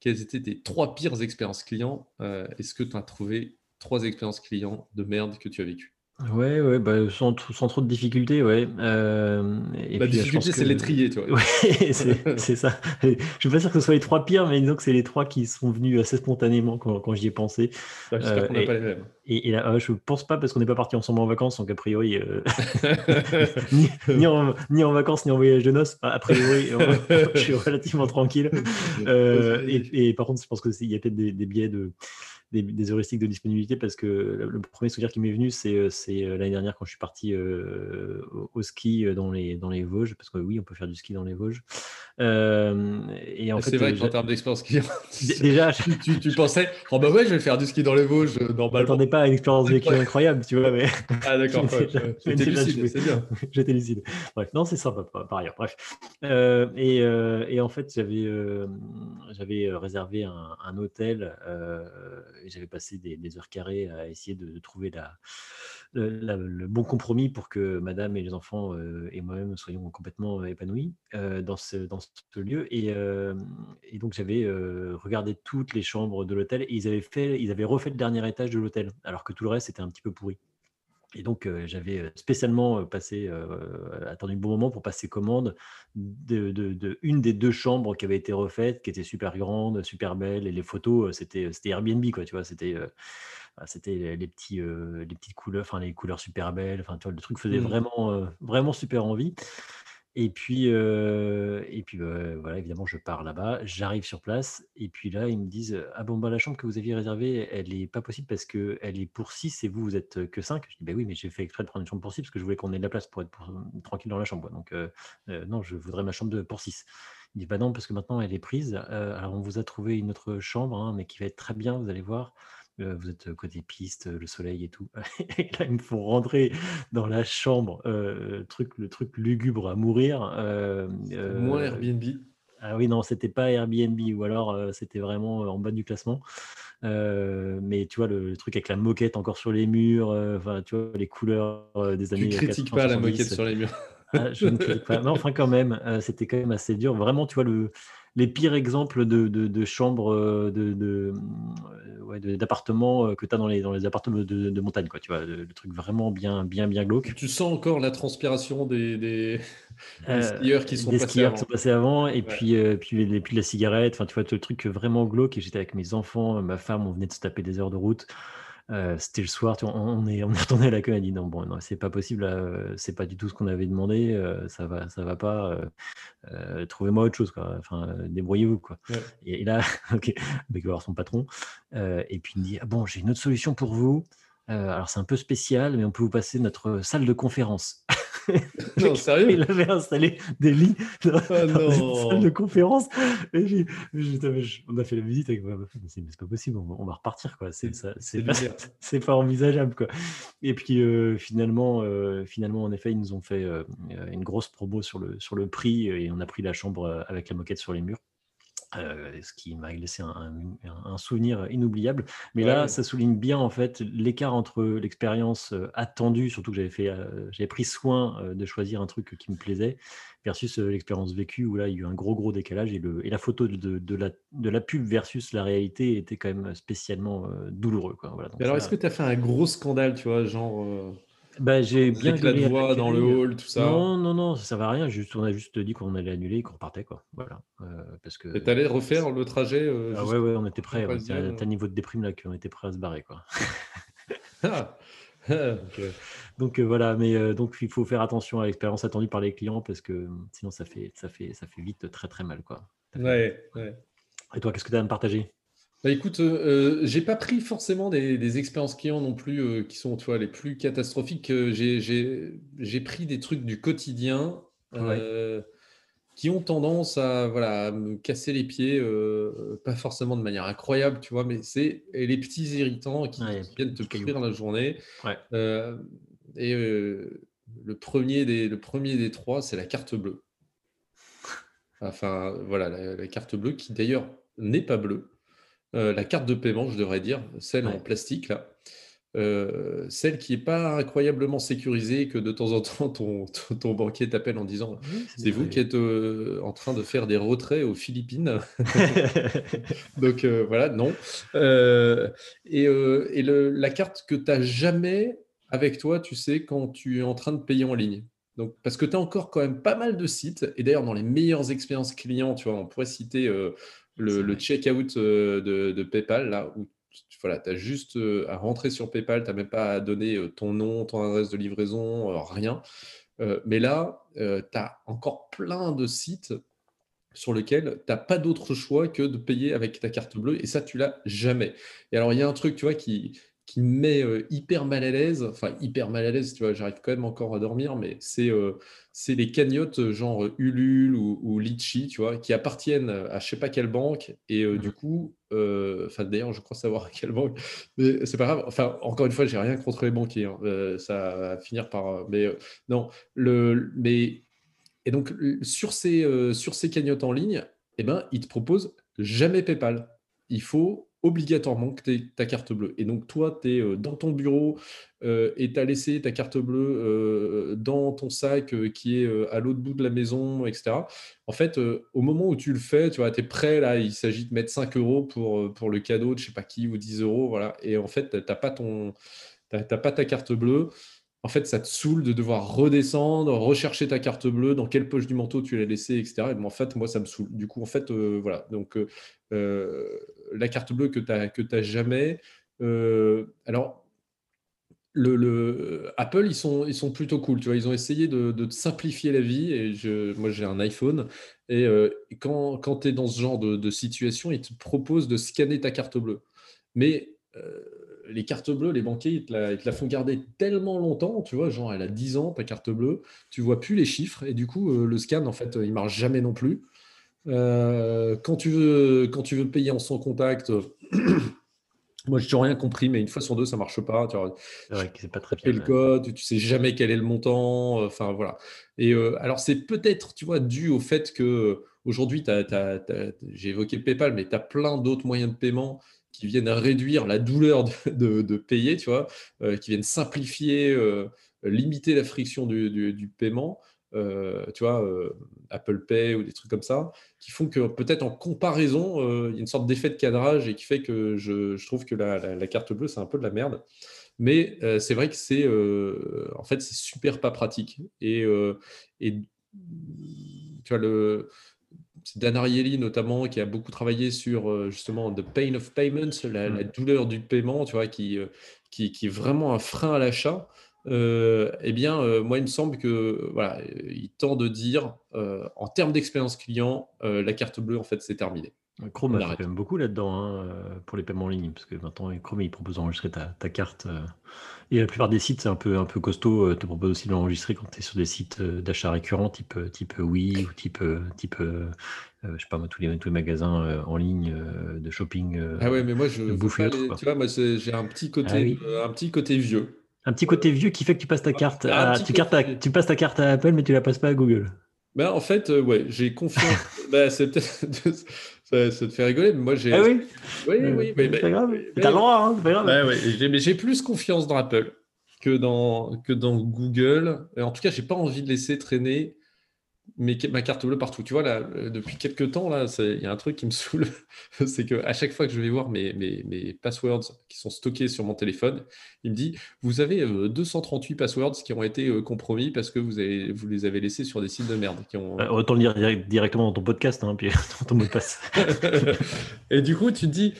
quelles étaient tes trois pires expériences clients. Est-ce que tu as trouvé trois expériences clients de merde que tu as vécues? Ouais, ouais, bah, sans, sans trop de difficultés, ouais. Euh, La difficulté, c'est l'étrier, tu vois. Ouais, c'est ça. Je ne suis pas sûr que ce soit les trois pires, mais disons que c'est les trois qui sont venus assez spontanément quand, quand j'y ai pensé. J'espère qu'on n'a pas les mêmes. Et, là, euh, je pense pas parce qu'on n'est pas parti ensemble en vacances, donc a priori, euh, ni, en, ni, en, vacances ni en voyage de noces, a priori, je suis relativement tranquille. et, et, par contre, je pense qu'il y a peut-être des, des biais de des, heuristiques de disponibilité parce que le, premier souvenir qui m'est venu, c'est euh, euh, l'année dernière quand je suis parti euh, au, ski dans les, dans les Vosges, parce que oui, on peut faire du ski dans les Vosges. et en fait, c'est vrai qu'en termes d'expérience ski, déjà, tu, tu, pensais, oh bah ouais, je vais faire du ski dans les Vosges normalement. Je m'attendais pas à une expérience vécue incroyable, tu vois. Mais... Ah d'accord, j'étais lucide, c'est bien. J'étais lucide. Bref, non, c'est sympa par ailleurs. Bref. et, et, en fait, j'avais j'avais réservé un, un hôtel j'avais passé des, heures carrées à essayer de, trouver le bon compromis pour que madame et les enfants euh, et moi-même soyons complètement épanouis euh, dans, ce, lieu. Et, euh, donc, j'avais regardé toutes les chambres de l'hôtel et ils avaient, fait, ils avaient refait le dernier étage de l'hôtel, alors que tout le reste était un petit peu pourri. Et donc, j'avais spécialement passé, attendu un bon moment pour passer commande de, de, une des deux chambres qui avait été refaite, qui était super grande, super belle. Et les photos, c'était Airbnb, quoi, tu vois. C'était c'était les, petits, les petites couleurs, enfin, les couleurs super belles. Enfin, tu vois, le truc faisait mmh. vraiment, vraiment super envie. Et puis, et puis bah, voilà, évidemment, je pars là-bas, j'arrive sur place, et puis là, ils me disent Ah bon, bah, la chambre que vous aviez réservée, elle n'est pas possible parce qu'elle est pour 6 et vous, vous êtes que 5. Je dis Bah oui, mais j'ai fait exprès de prendre une chambre pour 6 parce que je voulais qu'on ait de la place pour être tranquille dans la chambre. Donc, non, je voudrais ma chambre de, pour 6. Il dit Bah non, parce que maintenant, elle est prise. alors, on vous a trouvé une autre chambre, hein, mais qui va être très bien, vous allez voir vous êtes côté piste, le soleil et tout. Et là, ils me font rentrer dans la chambre, le, truc, le truc lugubre à mourir. Moins Airbnb. Ah oui, non, c'était pas Airbnb, ou alors c'était vraiment en bas du classement. mais tu vois, le, truc avec la moquette encore sur les murs, enfin, tu vois, les couleurs des années. Tu critiques pas la moquette sur les murs. Ah, je ne critique pas. Mais enfin, quand même, c'était quand même assez dur. Vraiment, tu vois, le, les pires exemples de, de, chambres euh, de, d'appartements euh, que tu as dans les, dans les appartements de, montagne, quoi, tu vois, le, truc vraiment bien, bien, bien glauque. Tu sens encore la transpiration des, des, euh, skieurs qui sont, des passés, skieurs avant. Qui sont passés avant. Et puis, puis, les, puis la cigarette, enfin, tu vois, le truc vraiment glauque. Et j'étais avec mes enfants, ma femme, on venait de se taper des heures de route. Euh, c'était le soir, on, est, on est à la queue, on a dit non, bon, non, c'est pas possible, euh, c'est pas du tout ce qu'on avait demandé, euh, ça va, ça va pas, trouvez-moi autre chose, quoi. Enfin, débrouillez-vous, quoi. Et, là, ok, il va voir son patron, et puis il me dit, ah, bon, j'ai une autre solution pour vous. alors c'est un peu spécial, mais on peut vous passer notre salle de conférence. non, sérieux Il avait installé des lits dans, oh, une salle de conférence. Et on a fait la visite avec ma femme. C'est pas possible, on, va repartir. quoi. C'est pas, pas, envisageable. Quoi. Et puis euh, finalement, euh, finalement, en effet, ils nous ont fait euh, une grosse promo sur le, sur le prix et on a pris la chambre avec la moquette sur les murs. Euh, ce qui m'a laissé un, souvenir inoubliable. Mais là, ça souligne bien en fait l'écart entre l'expérience euh, attendue, surtout que j'avais fait, euh, j'avais pris soin de choisir un truc qui me plaisait, versus l'expérience vécue où là il y a eu un gros gros décalage et, le, et la photo de, de, la, de la pub versus la réalité était quand même spécialement douloureux. Quoi. Voilà, alors, est-ce que tu as fait un gros scandale, tu vois, genre bah, j'ai bien gueulé de voix dans le hall, tout ça. Non, non, non, ça va rien. Juste, on a juste dit qu'on allait annuler et qu'on repartait, quoi. Voilà. Euh, parce que. Et t'allais refaire le trajet euh, ah, ouais, ouais, on était prêts. Ouais, T'as un niveau de déprime là qu'on était prêt à se barrer, quoi. Ah. donc, euh, voilà, mais donc il faut faire attention à l'expérience attendue par les clients parce que sinon ça fait, ça fait, ça fait vite très très mal, quoi. Ouais, ouais. Et toi, qu'est-ce que tu as à me partager? Bah, écoute, euh, euh, j'ai pas pris forcément des, expériences clients non plus euh, qui sont les plus catastrophiques. J'ai pris des trucs du quotidien qui ont tendance à, voilà, me casser les pieds, pas forcément de manière incroyable, tu vois, mais c'est les petits irritants qui, viennent te pourrir la journée. et le, premier des, le premier des trois, c'est la carte bleue. Enfin, voilà, la carte bleue qui d'ailleurs n'est pas bleue. Euh, la carte de paiement, je devrais dire, celle en plastique, là. Euh, celle qui n'est pas incroyablement sécurisée, que de temps en temps ton, ton, banquier t'appelle en disant c'est vous qui êtes euh, en train de faire des retraits aux Philippines? Donc voilà, non. et, et le, la carte que tu n'as jamais avec toi, tu sais, quand tu es en train de payer en ligne. Donc, parce que tu as encore quand même pas mal de sites, et d'ailleurs dans les meilleures expériences clients, tu vois, on pourrait citer le, le check-out euh, de, PayPal, là, où voilà, tu as juste euh, à rentrer sur PayPal, tu n'as même pas à donner euh, ton nom, ton adresse de livraison, rien. mais là, tu as encore plein de sites sur lesquels tu n'as pas d'autre choix que de payer avec ta carte bleue, et ça, tu l'as jamais. Et alors, il y a un truc, tu vois, qui, qui me met hyper mal à l'aise, enfin hyper mal à l'aise, tu vois, j'arrive quand même encore à dormir, mais c'est c'est les cagnottes genre Ulule ou, Litchi, tu vois, qui appartiennent à je sais pas quelle banque, et du coup, enfin d'ailleurs, je crois savoir à quelle banque, mais c'est pas grave, enfin encore une fois, j'ai rien contre les banquiers, hein, ça va finir par, mais non, le, mais, et donc sur ces, sur ces cagnottes en ligne, eh ben, ils te proposent jamais PayPal. Il faut obligatoirement que tu ta carte bleue. Et donc, toi, tu es euh, dans ton bureau euh, et tu as laissé ta carte bleue euh, dans ton sac qui est à l'autre bout de la maison, etc. En fait, au moment où tu le fais, tu vois, tu es prêt, là, il s'agit de mettre 5 euros pour, le cadeau de je sais pas qui ou 10 euros, voilà. Et en fait, tu n'as pas ta carte bleue en fait, ça te saoule de devoir redescendre, rechercher ta carte bleue, dans quelle poche du manteau tu l'as laissée, etc. Et en fait, moi, ça me saoule. Du coup, en fait, voilà. Donc, la carte bleue que tu n'as jamais. Euh, alors, le, Apple, ils sont, ils sont plutôt cool. Tu vois, ils ont essayé de, simplifier la vie. Et je, moi, j'ai un iPhone. Et euh, quand, quand tu es dans ce genre de, situation, ils te proposent de scanner ta carte bleue. Mais euh, les cartes bleues, les banquiers, ils te, la, font garder tellement longtemps. Tu vois, genre, elle a 10 ans, ta carte bleue. Tu vois plus les chiffres. Et du coup, le scan, en fait, il marche jamais non plus. Euh, quand, tu veux, quand tu veux payer en sans contact, moi je n'ai rien compris, mais une fois sur deux, ça ne marche pas. Tu c'est pas très bien. le code, tu sais jamais quel est le montant. Enfin voilà. Et euh, alors c'est peut-être, tu vois, dû au fait que aujourd'hui, j'ai évoqué PayPal, mais tu as plein d'autres moyens de paiement qui viennent réduire la douleur de, payer, tu vois, euh, qui viennent simplifier, limiter la friction du paiement. Euh, tu vois, euh, Apple Pay ou des trucs comme ça, qui font que peut-être en comparaison, euh, il y a une sorte d'effet de cadrage et qui fait que je, trouve que la, carte bleue, c'est un peu de la merde. Mais c'est vrai que c'est en fait, c'est super pas pratique. Et, et tu vois, le, Dan Ariely notamment qui a beaucoup travaillé sur justement the pain of payments, la, la mmh. douleur du paiement, tu vois, qui, qui, qui, est vraiment un frein à l'achat. Euh, eh bien, euh, moi, il me semble que voilà, il tend de dire, euh, en termes d'expérience client, la carte bleue, en fait, c'est terminé. Chrome a fait quand même beaucoup là-dedans hein, euh, pour les paiements en ligne, parce que maintenant Chrome il propose d'enregistrer ta, ta carte. Euh, et la plupart des sites, c'est un peu, un peu costaud, euh, te propose aussi de l'enregistrer quand tu es sur des sites d'achat récurrents, type, type oui ou type, type je sais pas moi, tous les, tous les magasins en ligne de shopping. ah ouais, mais moi je bouffe Tu vois, moi j'ai un petit côté, ah un petit côté vieux. Un petit côté vieux qui fait que tu passes ta carte, à, tu, carte tu passes ta carte à Apple, mais tu la passes pas à Google. Ben, en fait, ouais, j'ai confiance. ben, c'est peut-être. Ça, te fait rigoler, mais moi j'ai. Ah oui Oui, oui, mais. C'est grave. T'as le droit, hein, c'est pas grave. mais j'ai plus confiance dans Apple que dans, que dans Google. en tout cas, j'ai pas envie de laisser traîner mais ma carte bleue partout. Tu vois, là, euh, depuis quelques temps, là, il y a un truc qui me saoule. c'est qu'à chaque fois que je vais voir mes, mes, mes, passwords qui sont stockés sur mon téléphone, il me dit Vous avez 238 euh, passwords qui ont été euh, compromis parce que vous, avez, vous les avez laissés sur des sites de merde. Qui ont... autant le dire directement dans ton podcast, hein, puis dans ton mot de passe. Et du coup, tu te dis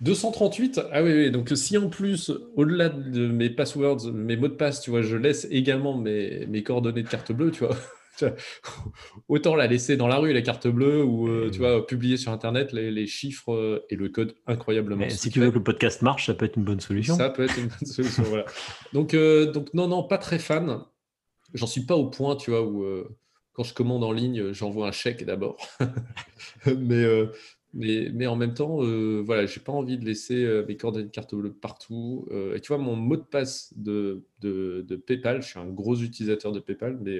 238 Ah oui, oui, donc si en plus, au-delà de mes passwords, mes mots de passe, tu vois, je laisse également mes, mes coordonnées de carte bleue, tu vois. autant la laisser dans la rue, la carte bleue, ou euh, tu vois, publier sur Internet les, chiffres euh, et le code incroyablement. Mais si tu veux que le podcast marche, ça peut être une bonne solution. Ça peut être une bonne solution, voilà. Donc, euh, donc, non, non, pas très fan. J'en suis pas au point, tu vois, où quand je commande en ligne, j'envoie un chèque d'abord. mais, mais, mais, en même temps, voilà, j'ai pas envie de laisser mes coordonnées de carte bleue partout. et tu vois, mon mot de passe de, de, de, PayPal, je suis un gros utilisateur de PayPal, mais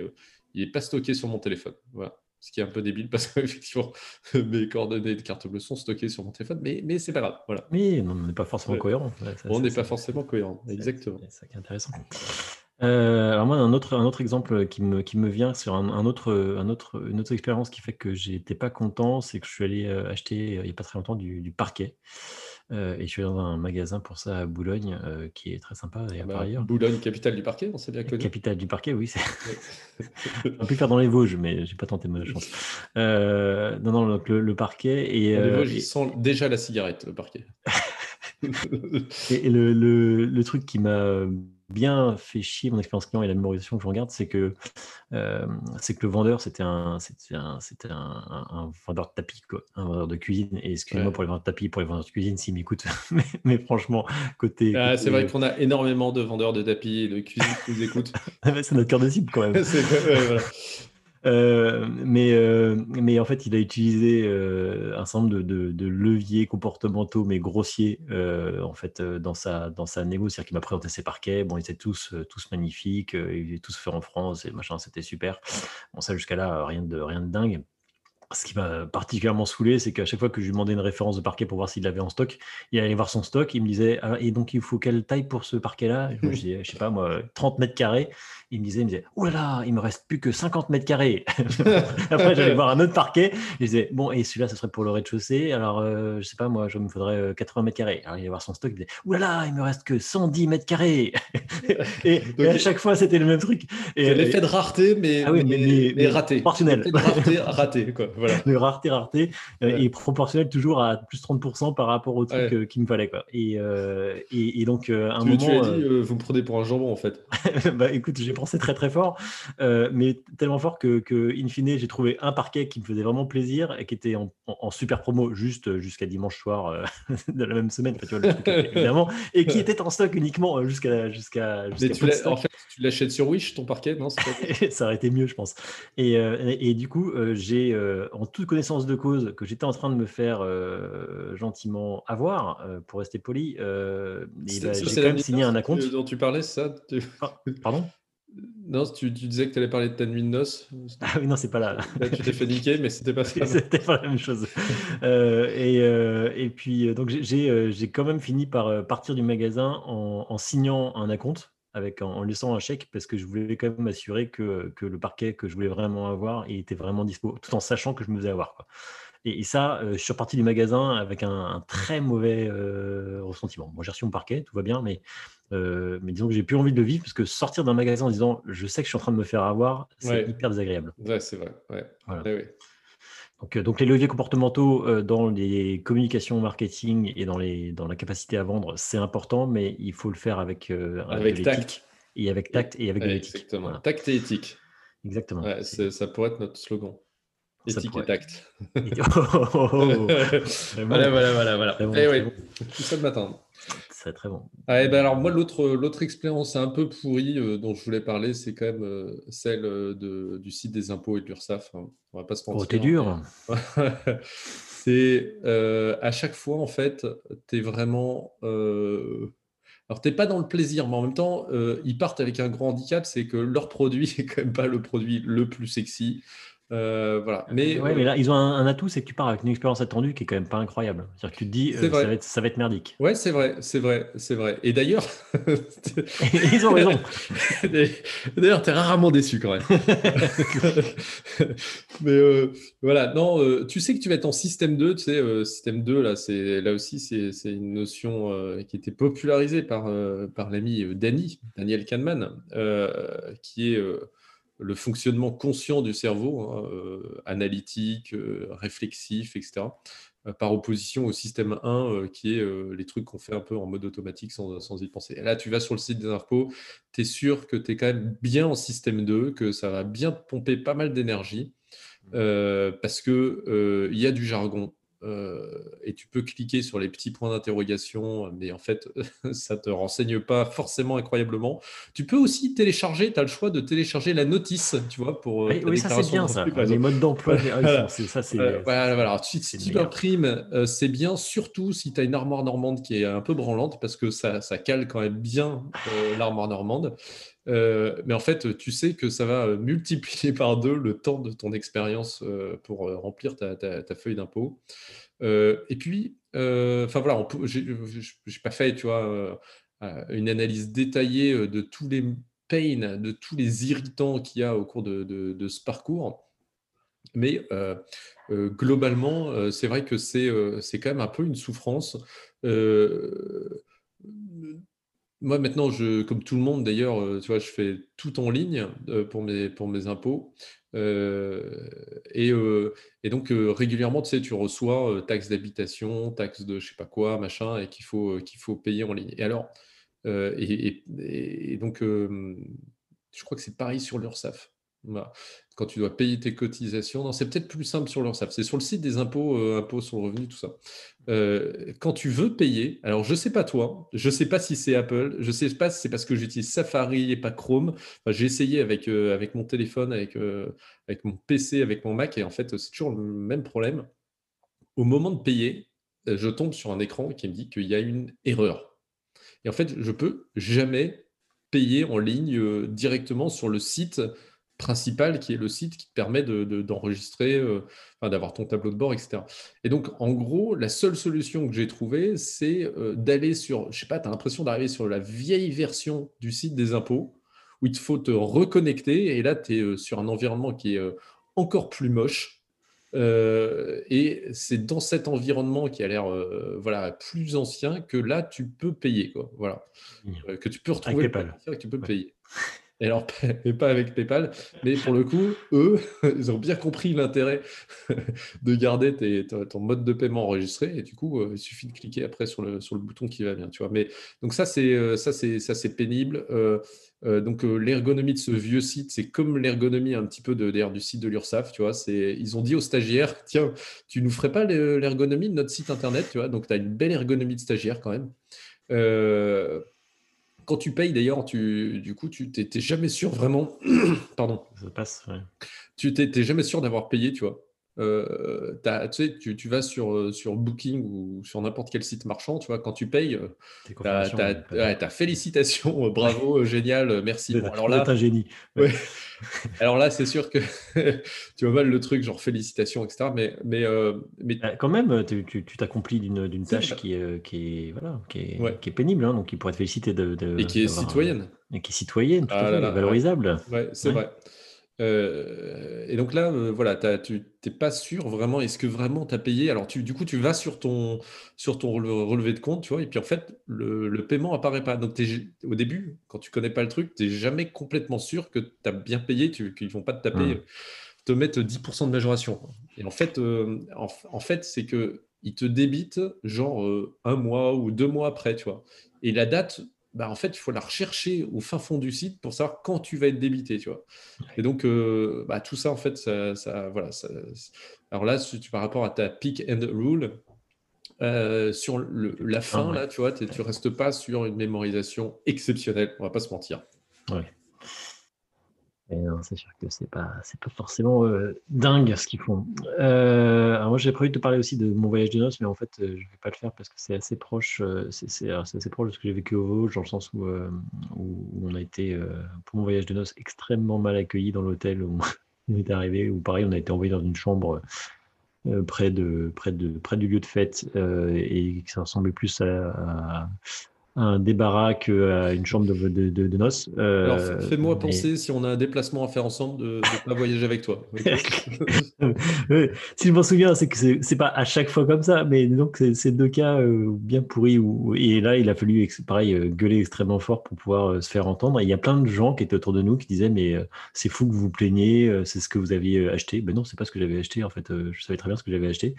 il n'est pas stocké sur mon téléphone. Voilà. Ce qui est un peu débile parce qu'effectivement, mes coordonnées de carte bleue sont stockées sur mon téléphone, mais, mais c'est pas grave. Voilà. Mais on n'est pas forcément cohérent. on n'est pas forcément cohérent, exactement. C'est ça qui est intéressant. Euh, alors moi, un autre, un autre exemple qui me, qui me vient sur un, autre, un autre, une autre expérience qui fait que j'étais pas content, c'est que je suis allé euh, acheter euh, il n'y a pas très longtemps du parquet. Euh, et je suis dans un magasin pour ça à Boulogne, euh, qui est très sympa ah par bah, ailleurs. Boulogne, capitale du parquet, on s'est bien connu. Capitale du parquet, oui. on peut faire dans les Vosges, mais j'ai pas tenté ma chance. Euh, non, non, donc le, parquet. Et, les Vosges, ils sentent déjà la cigarette, le parquet. et, le, le, le, truc qui m'a bien fait chier mon expérience client et la mémorisation que je regarde, c'est que, euh, c'est que le vendeur, c'était un, c'était un, c'était un, vendeur de tapis, quoi, un vendeur de cuisine. Et excusez-moi pour les vendeurs de tapis, pour les vendeurs de cuisine, s'ils m'écoutent, mais, franchement, côté. Ah, c'est vrai qu'on a énormément de vendeurs de tapis et de cuisine qui nous écoutent. c'est notre cœur de cible quand même. voilà. Euh, mais, euh, mais en fait, il a utilisé euh, un nombre de, de, leviers comportementaux, mais grossiers, en fait, dans sa, dans sa négo. C'est-à-dire qu'il m'a présenté ses parquets. Bon, ils étaient tous, tous magnifiques. ils étaient tous faits en France et machin, c'était super. Bon, ça, jusqu'à là, rien de, rien de dingue. Ce qui m'a particulièrement saoulé, c'est qu'à chaque fois que je lui demandais une référence de parquet pour voir s'il l'avait en stock, il allait voir son stock, il me disait ah, Et donc, il faut quelle taille pour ce parquet-là? Je disais Je sais pas, moi, 30 mètres carrés il me disait, il me disait, oh là là, il me reste plus que 50 mètres carrés. Après, j'allais voir un autre parquet. Je disais, bon, et celui-là, ce serait pour le rez-de-chaussée. Alors, euh, je sais pas, moi, je me faudrait 80 euh, mètres carrés. Alors, il allait voir son stock. Il me disait, oh là là, il me reste que 110 mètres carrés. et, à chaque fois, c'était le même truc. C'est l'effet de rareté, mais, ah mais, raté. Proportionnel. de rareté, raté, quoi. Voilà. De rareté, rareté. Euh, et proportionnel toujours à plus 30% par rapport au truc qu'il me fallait, quoi. Et, et, donc, un moment. Tu as dit, vous me prenez pour un jambon, en fait. bah, écoute, j'ai pensé très très fort, euh, mais tellement fort que, que, in fine, j'ai trouvé un parquet qui me faisait vraiment plaisir et qui était en, super promo juste jusqu'à dimanche soir euh, de la même semaine, tu vois, évidemment, et qui était en stock uniquement euh, jusqu'à jusqu'à. en fait, tu l'achètes sur Wish ton parquet, non Ça aurait été mieux, je pense. Et, et, du coup, j'ai en toute connaissance de cause que j'étais en train de me faire gentiment avoir, pour rester poli. Bah, j'ai quand même signé un acompte. Dont tu parlais, ça ah, Pardon? Non, tu, disais que tu allais parler de ta nuit de noces. Ah oui, non, c'est pas là. tu t'es fait niquer, mais c'était pas ça. c'était pas la même chose. Euh, et, euh, et, puis, euh, donc, j'ai quand même fini par partir du magasin en, signant un acompte, avec, en, laissant un chèque, parce que je voulais quand même m'assurer que, que, le parquet que je voulais vraiment avoir était vraiment dispo, tout en sachant que je me faisais avoir. Quoi. Et, ça, je suis reparti du magasin avec un, très mauvais ressentiment. Moi, j'ai reçu mon parquet, tout va bien, mais euh, mais disons que j'ai plus envie de le vivre parce que sortir d'un magasin en disant je sais que je suis en train de me faire avoir, c'est hyper désagréable. Ouais, c'est vrai. Ouais. Euh, donc, les leviers comportementaux euh, dans les communications marketing et dans, les, dans la capacité à vendre, c'est important, mais il faut le faire avec, avec tact. Et avec tact et avec de l'éthique. Exactement. Tact et éthique. Exactement. ça pourrait être notre slogan. Éthique et tact. voilà, voilà, voilà, voilà. Eh tout ça le matin. Très bon. Ah, ben alors moi, l'autre, l'autre expérience un peu pourrie euh, dont je voulais parler, c'est quand même euh, celle euh, de, du site des impôts et de l'URSSAF. Hein. On va pas se mentir. Oh, t'es dur. c'est à chaque fois, en fait, tu es vraiment... Alors, tu n'es pas dans le plaisir, mais en même temps, ils partent avec un grand handicap, c'est que leur produit n'est quand même pas le produit le plus sexy. Euh, voilà. Mais, ouais, mais là, ils ont un, atout, c'est que tu pars avec une expérience attendue qui est quand même pas incroable. C'est-à-dire que tu te dis, euh, ça, va être, ça, va être, merdique. Ouais, c'est vrai, c'est vrai, c'est vrai. Et d'ailleurs, ils ont raison. d'ailleurs, tu es rarement déçu quand même. mais euh, voilà, non, tu sais que tu vas être en système 2. Tu sais, système 2, là, c'est là aussi, c'est une notion qui était popularisée par, par l'ami Danny, Daniel Kahneman, qui est le fonctionnement conscient du cerveau, hein, euh, analytique, euh, réflexif, etc., euh, par opposition au système 1, qui est les trucs qu'on fait un peu en mode automatique sans, sans y penser. Et là, tu vas sur le site des infos, tu es sûr que tu es quand même bien en système 2, que ça va bien pomper pas mal d'énergie, mmh. parce qu'il il y a du jargon, et tu peux cliquer sur les petits points d'interrogation, mais en fait, ça ne te renseigne pas forcément incroyablement. Tu peux aussi télécharger, tu as le choix de télécharger la notice, tu vois, pour euh, Oui, ça c'est bien, ça. Les modes d'emploi, voilà. ça c'est... Euh, voilà, voilà. Si, tu imprimes, c'est bien, surtout si tu as une armoire normande qui est un peu branlante, parce que ça, ça cale quand même bien l'armoire normande. Euh, mais en fait, tu sais que ça va multiplier par deux le temps de ton expérience euh, pour euh, remplir ta, feuille d'impôt. et puis, enfin voilà, je n'ai pas fait, tu vois, une analyse détaillée de tous les pains, de tous les irritants qu'il y a au cours de, ce parcours. Mais globalement, c'est vrai que c'est quand même un peu une souffrance moi, maintenant, je, comme tout le monde d'ailleurs, euh, tu vois, je fais tout en ligne euh, pour, mes, pour mes impôts. Euh, et, donc, régulièrement, tu sais, tu reçois taxes d'habitation, taxes de je sais pas quoi, machin, et qu'il faut, qu'il faut payer en ligne. Et alors, et, et, donc, je crois que c'est pareil sur l'URSSAF. Quand tu dois payer tes cotisations, non, c'est peut-être plus simple sur l'URSSAF. C'est sur le site des impôts, impôts sur le revenu, tout ça. Euh, quand tu veux payer, alors je sais pas toi, je sais pas si c'est Apple, je sais pas si c'est parce que j'utilise Safari et pas Chrome. j'ai essayé avec, euh, avec mon téléphone, avec, euh, avec mon PC, avec mon Mac, et en fait, c'est toujours le même problème. Au moment de payer, je tombe sur un écran qui me dit qu'il y a une erreur. Et en fait, je peux jamais payer en ligne directement sur le site principal qui est le site qui te permet d'enregistrer, de, euh, d'avoir ton tableau de bord, etc. Et donc, en gros, la seule solution que j'ai trouvée, c'est euh, d'aller sur, je sais pas, tu as l'impression d'arriver sur la vieille version du site des impôts, où il te faut te reconnecter, et là, tu es euh, sur un environnement qui est encore plus moche. et c'est dans cet environnement qui a l'air voilà, plus ancien que là, tu peux payer. Quoi, voilà. Mmh. que tu peux retrouver que tu peux payer. Et alors, pas avec PayPal, mais pour le coup, eux, ils ont bien compris l'intérêt de garder ton mode de paiement enregistré. Et du coup, euh, il suffit de cliquer après sur le, sur le bouton qui va bien, tu vois. Mais donc ça, c'est euh, ça, c'est pénible. Euh, donc l'ergonomie de ce vieux site, c'est comme l'ergonomie un petit peu de, du site de l'URSSAF, tu vois. Ils ont dit aux stagiaires, tiens, tu nous ferais pas l'ergonomie de notre site internet, tu vois. Donc tu as une belle ergonomie de stagiaire quand même. Quand tu payes, d'ailleurs, tu, du coup, tu n'es jamais sûr vraiment. Pardon. Ça passe, Tu n'es jamais sûr d'avoir payé, tu vois. Euh, tu, vas sur, euh, sur Booking ou sur n'importe quel site marchand, tu vois, quand tu payes, euh, tu as, félicitations, bravo, génial, merci. alors là, un génie. alors là, c'est sûr que tu vois mal le truc, genre félicitations, etc. Mais, mais, mais... Bah, quand même, tu t'accomplis d'une tâche qui, qui, est, voilà, qui, est, qui est pénible, hein, donc il pourrait te féliciter de, Et qui est citoyenne. Et qui est citoyenne, tout ah valorisable. Ouais, c'est vrai. Euh, et donc là, euh, voilà, tu n'es pas sûr vraiment, est-ce que vraiment tu as payé? Alors tu, du coup, tu vas sur ton, sur ton relevé de compte, tu vois, et puis en fait, le, paiement apparaît pas. Donc au début, quand tu connais pas le truc, tu n'es jamais complètement sûr que tu as bien payé, qu'ils ne vont pas te taper, mmh. te mettre 10% de majoration. Et en fait, euh, en, fait c'est que ils te débitent genre un mois ou deux mois après, tu vois. Et la date bah, en fait, il faut la rechercher au fin fond du site pour savoir quand tu vas être débité, tu vois. Et donc, euh, bah, tout ça, en fait, ça, voilà. alors là, par rapport à ta pick and rule, euh, sur la fin, ah là, tu vois, tu ne restes pas sur une mémorisation exceptionnelle, on va pas se mentir. Ouais c'est sûr que c'est pas, c'est pas forcément euh, dingue ce qu'ils font. Euh, alors moi, j'ai prévu de te parler aussi de mon voyage de noces, mais en fait, euh, je vais pas le faire parce que c'est assez proche. c'est, assez proche de ce que j'ai vécu au Vosges, dans le sens où, où, on a été, pour mon voyage de noces, extrêmement mal accueillis dans l'hôtel où on est arrivé. Où pareil, on a été envoyé dans une chambre près de, près de, près du lieu de fête et ça ressemblait plus à un débarras qu'à une chambre de, de, noces. Alors, euh, fais-moi penser, si on a un déplacement à faire ensemble, de ne pas voyager avec toi. si je m'en souviens, c'est que c'est pas à chaque fois comme ça, mais donc c'est deux cas euh, bien pourris. Où, et là, il a fallu, pareil, euh, gueuler extrêmement fort pour pouvoir se faire entendre. il y a plein de gens qui étaient autour de nous qui disaient, mais c'est fou que vous vous plaignez, c'est ce que vous aviez acheté. Ben non, c'est pas ce que j'avais acheté. En fait, je savais très bien ce que j'avais acheté.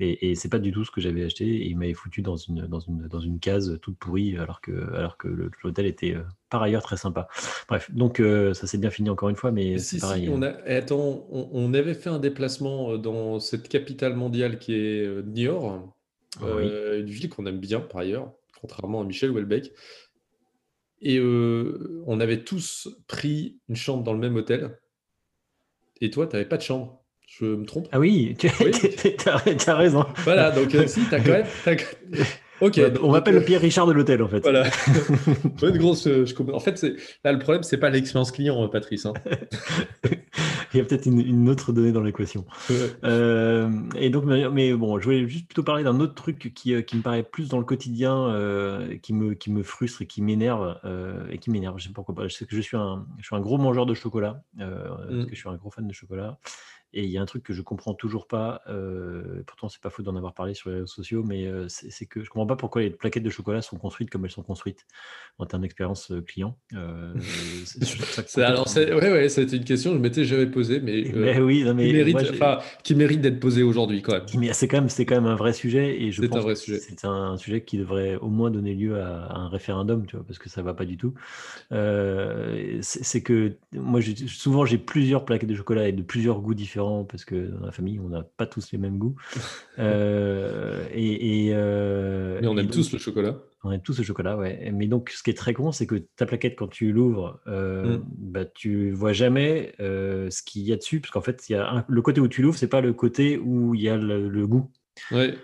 Et, et c'est pas du tout ce que j'avais acheté. Et il m'avait foutu dans une, dans, une, dans une case toute pourrie alors que, alors que l'hôtel était euh, par ailleurs très sympa. Bref, donc euh, ça s'est bien fini encore une fois, mais c'est pareil. on, a, attends, on, avait fait un déplacement euh, dans cette capitale mondiale qui est Niort, ah une ville qu'on aime bien par ailleurs, contrairement à Michel Houellebecq. Et on avait tous pris une chambre dans le même hôtel. Et toi, tu n'avais pas de chambre. Je me trompe? Ah oui, tu as, raison. Voilà, donc si, tu as quand même. Ok. On, m'appelle le euh, Pierre Richard de l'hôtel, en fait. Voilà. une grosse. Euh, en fait, là, le problème, c'est pas l'expérience client, euh, Patrice. Hein. Il y a peut-être une, autre donnée dans l'équation. et donc, mais, bon, je voulais juste plutôt parler d'un autre truc qui, qui, me paraît plus dans le quotidien, qui, me, qui me frustre et qui m'énerve. et qui m'énerve, je sais pas pourquoi. Je sais que je suis un, je suis un gros mangeur de chocolat, parce mm. que je suis un gros fan de chocolat. Et il y a un truc que je comprends toujours pas, euh, pourtant c'est pas faux d'en avoir parlé sur les réseaux sociaux, mais euh, c'est que je comprends pas pourquoi les plaquettes de chocolat sont construites comme elles sont construites en termes d'expérience euh, client. alors, ouais, ouais, c'était une question que je m'étais jamais posée, mais, mais oui, non, mais qui mérite, qui mérite d'être posée aujourd'hui quand même. Mais c'est quand même, c'est quand même un vrai sujet, et je pense un vrai sujet. c'est un, sujet qui devrait au moins donner lieu à, un référendum, tu vois, parce que ça va pas du tout. c'est que moi, souvent j'ai plusieurs plaquettes de chocolat et de plusieurs goûts différents parce que dans la famille, on n'a pas tous les mêmes goûts. Euh, et, euh, Mais on aime tous le chocolat. On aime tous le chocolat, ouais. Mais donc, ce qui est très con, c'est que ta plaquette, quand tu l'ouvres, euh, mm. bah, tu vois jamais ce qu'il y a dessus, parce qu'en fait, il y a le côté où tu l'ouvres, c'est pas le côté où il y a le, le goût. Ouais.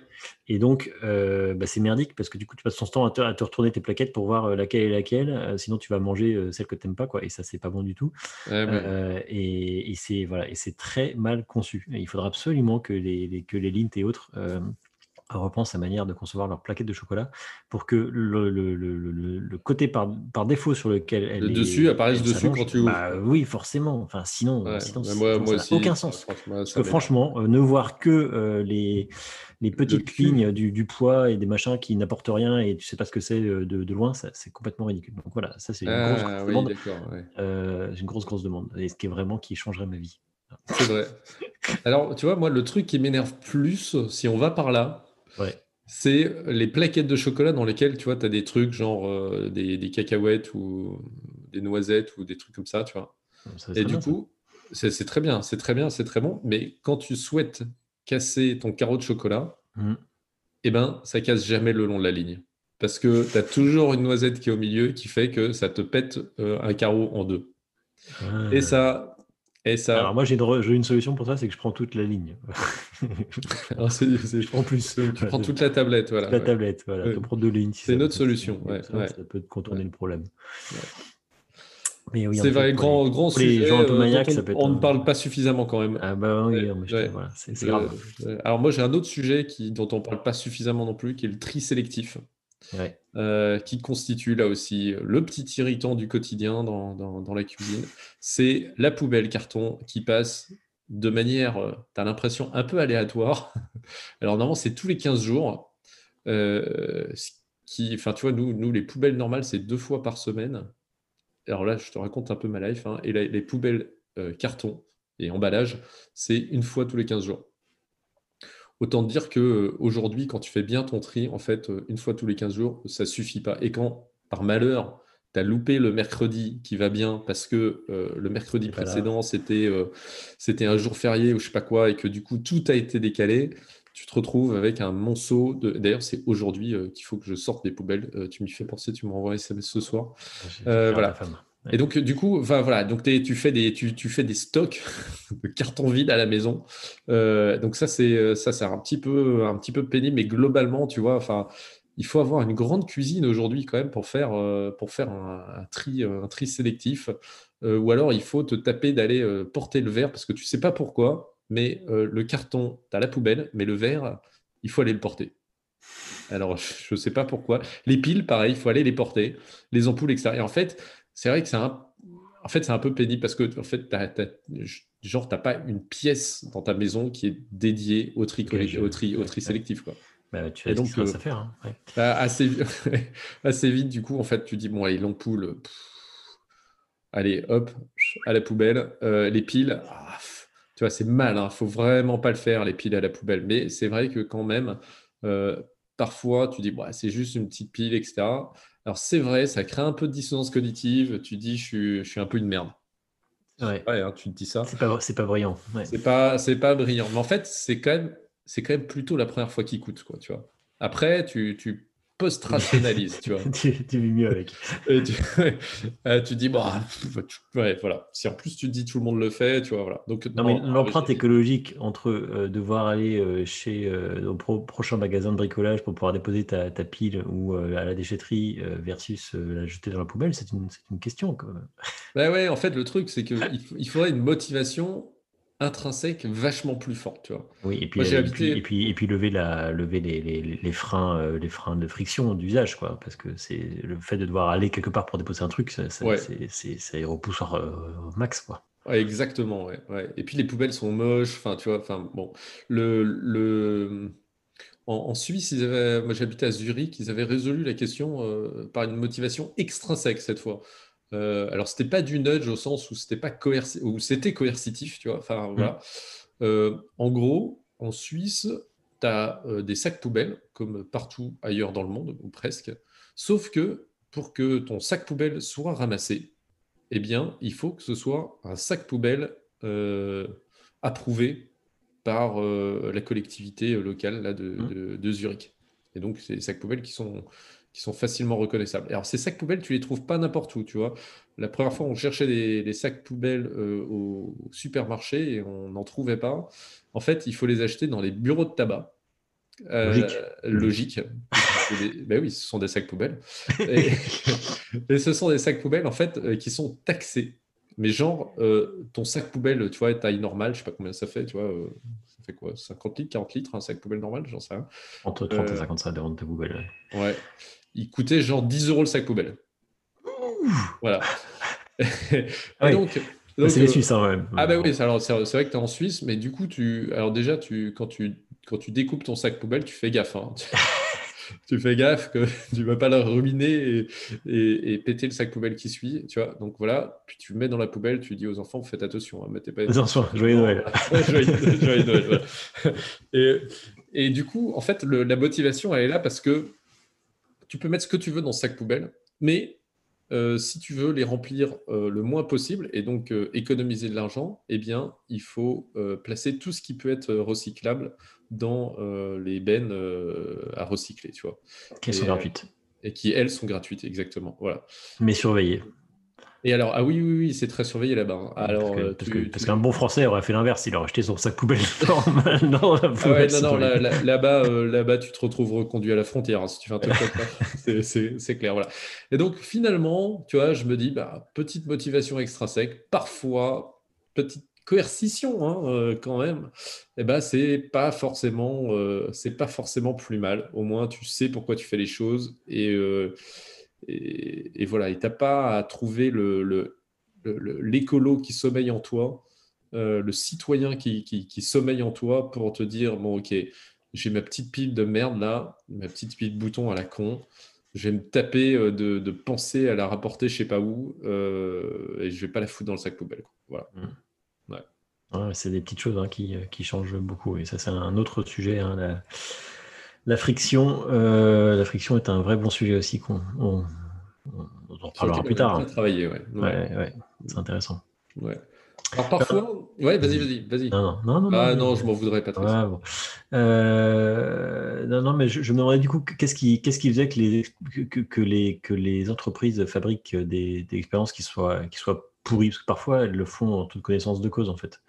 Et donc, euh, bah, c'est merdique parce que du coup, tu passes ton temps à te, retourner tes plaquettes pour voir euh, laquelle est laquelle. Euh, sinon, tu vas manger celle que tu n'aimes pas, quoi. Et ça, c'est pas bon du tout. et, c'est voilà, et c'est très mal conçu. il faudra absolument que les, que les Lint et autres repensent la manière de concevoir leur plaquette de chocolat pour que le, le, le, côté par, par, défaut sur lequel elle le dessus apparaisse dessus quand tu ouvres. Bah, oui, forcément. Enfin, sinon, sinon, moi, ça n'a aucun sens. Parce que franchement, ne voir que les les petites lignes du, du, poids et des machins qui n'apportent rien et tu sais pas ce que c'est euh, de, de, loin, c'est complètement ridicule. Donc voilà, ça c'est une, grosse, ah demande. Euh, une grosse, grosse demande. Et ce qui est vraiment qui changerait ma vie. C'est vrai. Alors, tu vois, moi, le truc qui m'énerve plus, si on va par là, c'est les plaquettes de chocolat dans lesquelles, tu vois, tu as des trucs genre euh, des, des, cacahuètes ou des noisettes ou des trucs comme ça, tu vois. et du coup, c'est très bien, c'est très bien, c'est très bon. Mais quand tu souhaites casser ton carreau de chocolat, mmh. eh ben, ça casse jamais le long de la ligne. Parce que tu as toujours une noisette qui est au milieu qui fait que ça te pète euh, un carreau en deux. Et ça. Et ça... Alors moi j'ai une, solution pour ça, c'est que je prends toute la ligne. Alors, je prends plus. Tu prends toute la tablette, voilà. la tablette, voilà. Tu prends deux lignes. c'est une autre solution. Ouais, ça, ça, peut contourner le problème c'est vrai, grand, grand sujet. Euh, on, ne parle pas suffisamment quand même. Ah bah oui, c'est grave. alors moi j'ai un autre sujet qui, dont on ne parle pas suffisamment non plus, qui est le tri sélectif. Euh, qui constitue là aussi le petit irritant du quotidien dans, dans, la cuisine. C'est la poubelle carton qui passe de manière, euh, tu as l'impression, un peu aléatoire. Alors normalement c'est tous les 15 jours. qui, enfin tu vois, nous, nous les poubelles normales c'est deux fois par semaine alors là, je te raconte un peu ma life. Hein, et les poubelles euh, carton et emballage, c'est une fois tous les 15 jours. Autant dire que euh, aujourd'hui, quand tu fais bien ton tri, en fait, euh, une fois tous les 15 jours, ça suffit pas. Et quand par malheur, tu as loupé le mercredi qui va bien parce que euh, le mercredi précédent, c'était euh, c'était un jour férié ou je sais pas quoi, et que du coup, tout a été décalé, tu te retrouves avec un monceau. De... D'ailleurs, c'est aujourd'hui euh, qu'il faut que je sorte des poubelles. tu m'y fais penser, tu m'envoies SMS ce soir. voilà. Et donc, du coup, voilà, donc tu fais des, tu, tu, fais des stocks de cartons vides à la maison. donc ça, c'est ça, c'est un petit peu, un petit peu pénible, mais globalement, tu vois, il faut avoir une grande cuisine aujourd'hui quand même pour faire, euh, pour faire un, tri, euh, un tri sélectif. Euh, ou alors il faut te taper d'aller porter le verre parce que tu ne sais pas pourquoi, mais le carton, tu as la poubelle, mais le verre, il faut aller le porter. Alors je ne sais pas pourquoi. Les piles, pareil, il faut aller les porter. Les ampoules, etc. Et en fait, c'est vrai que c'est un, en fait, c'est un peu pénible parce que en fait, genre, tu n'as pas une pièce dans ta maison qui est dédiée au tri, au tri, au tri sélectif. Quoi. Bah, tu as donc, euh, à faire. Hein, bah, assez, assez, vite, du coup, en fait, tu dis bon, allez, l'ampoule, allez, hop, à la poubelle. Euh, les piles, ah, tu vois, c'est mal, il hein, faut vraiment pas le faire, les piles à la poubelle. Mais c'est vrai que quand même, euh, parfois, tu dis, bon, c'est juste une petite pile, etc. Alors, c'est vrai, ça crée un peu de dissonance cognitive. Tu dis, je suis, je suis un peu une merde. Ouais. Hein, tu te dis ça. C'est pas, pas brillant. C'est pas, pas brillant. Mais en fait, c'est quand même c'est quand même plutôt la première fois qu'il coûte, quoi, tu vois. Après, tu, tu post-rationalises, tu vois. tu, vis mieux avec. tu, tu, dis, bon, ouais, voilà. Si en plus tu dis tout le monde le fait, tu vois, voilà. Donc, non, mais l'empreinte écologique entre euh, devoir aller euh, chez euh, au prochain magasin de bricolage pour pouvoir déposer ta, ta pile ou à la déchetterie versus la jeter dans la poubelle, c'est une, une, question. Quoi. Bah ouais, en fait, le truc, c'est qu'il il faudrait une motivation intrinsèque vachement plus fort, tu vois. Oui, et puis, et, puis, et, puis, lever, la, lever les, les, les freins, euh, les freins de friction d'usage, quoi, parce que c'est le fait de devoir aller quelque part pour déposer un truc, ça, ça, c'est repousse euh, au max, quoi. exactement, ouais, ouais, Et puis les poubelles sont moches, enfin, tu vois, enfin, bon, le, le... En, Suisse, ils avaient, moi j'habitais à Zurich, ils avaient résolu la question euh, par une motivation extrinsèque cette fois. Euh, alors, c'était pas du nudge au sens où c'était pas coerci c'était coercitif, tu vois. Enfin, voilà. Euh, en gros, en Suisse, tu as euh, des sacs poubelles, comme partout ailleurs dans le monde, ou presque. Sauf que pour que ton sac poubelle soit ramassé, eh bien, il faut que ce soit un sac poubelle approuvé par la collectivité locale là, de, mm. de, de Zurich. Et donc, c'est des sacs poubelles qui sont qui sont facilement reconnaissables. Alors, ces sacs poubelles, tu les trouves pas n'importe où, tu vois. La première fois, on cherchait des, sacs poubelles euh, au, supermarché et on n'en trouvait pas. En fait, il faut les acheter dans les bureaux de tabac. Euh, logique. logique. ben oui, ce sont des sacs poubelles. Et, ce sont des sacs poubelles, en fait, euh, qui sont taxés. Mais genre, ton sac poubelle, tu vois, taille normale, je sais pas combien ça fait, tu vois, ça fait quoi 50 litres, 40 litres, un sac poubelle normal, j'en sais rien. Entre 30 et 50 ça de poubelle. ouais il coûtait genre 10 euros le sac poubelle. Voilà. Ah donc, c'est les euh, Suisses, hein, Ah, ben oui, c'est vrai que tu es en Suisse, mais du coup, tu, alors déjà, tu, quand, tu, quand tu découpes ton sac poubelle, tu fais gaffe. Hein. tu fais gaffe que tu ne vas pas le ruminer et, et, péter le sac poubelle qui suit. Tu vois Donc voilà, puis tu le mets dans la poubelle, tu dis aux enfants, faites attention, hein, mettez pas. Attention, joyeux Noël. joyeux, Noël. Et, et, du coup, en fait, la motivation, elle est là parce que tu peux mettre ce que tu veux dans ce sac poubelle, mais euh, si tu veux les remplir euh, le moins possible et donc euh, économiser de l'argent, eh bien, il faut placer tout ce qui peut être recyclable dans les bennes à recycler, tu vois. Qui sont gratuites. Et qui, elles, sont gratuites, exactement. Voilà. Mais surveillées. Et alors, ah oui, oui, oui, c'est très surveillé là-bas. Hein. Alors, parce, qu'un bon Français aurait fait l'inverse, il aurait acheté son sac poubelle non, ah non, non, là-bas, euh, là-bas, tu te retrouves reconduit à la frontière hein, si tu fais un truc comme ça. C'est clair, voilà. Et donc, finalement, tu vois, je me dis, bah, petite motivation extrinsèque, parfois, petite coercition hein, euh, quand même, et eh ben c'est pas forcément euh, c'est pas forcément plus mal. Au moins tu sais pourquoi tu fais les choses et et, voilà, et tu n'as pas à trouver l'écolo le, le, qui sommeille en toi, euh, le citoyen qui, qui, sommeille en toi pour te dire, bon ok, j'ai ma petite pile de merde là, ma petite pile de boutons à la con, je vais me taper euh, de, de penser à la rapporter je sais pas où, euh, et je vais pas la foutre dans le sac poubelle. Voilà. Mmh. Ouais. c'est des petites choses hein, qui, qui, changent beaucoup, et ça c'est un autre sujet. Hein, la friction, euh, la friction est un vrai bon sujet aussi qu'on on en reparlera plus tard. Travailler, ouais. Ouais, ouais, c'est intéressant. Ouais. Alors parfois, ouais, vas-y, vas-y, vas-y. Non, non, non, ah non, je m'en voudrais pas trop. Euh, non, non, mais je, me demandais du coup, qu'est-ce qui, qu'est-ce qui faisait que les, que, que, les, que les entreprises fabriquent des, des, expériences qui soient, qui soient pourries? Parce que parfois, elles le font en toute connaissance de cause, en fait.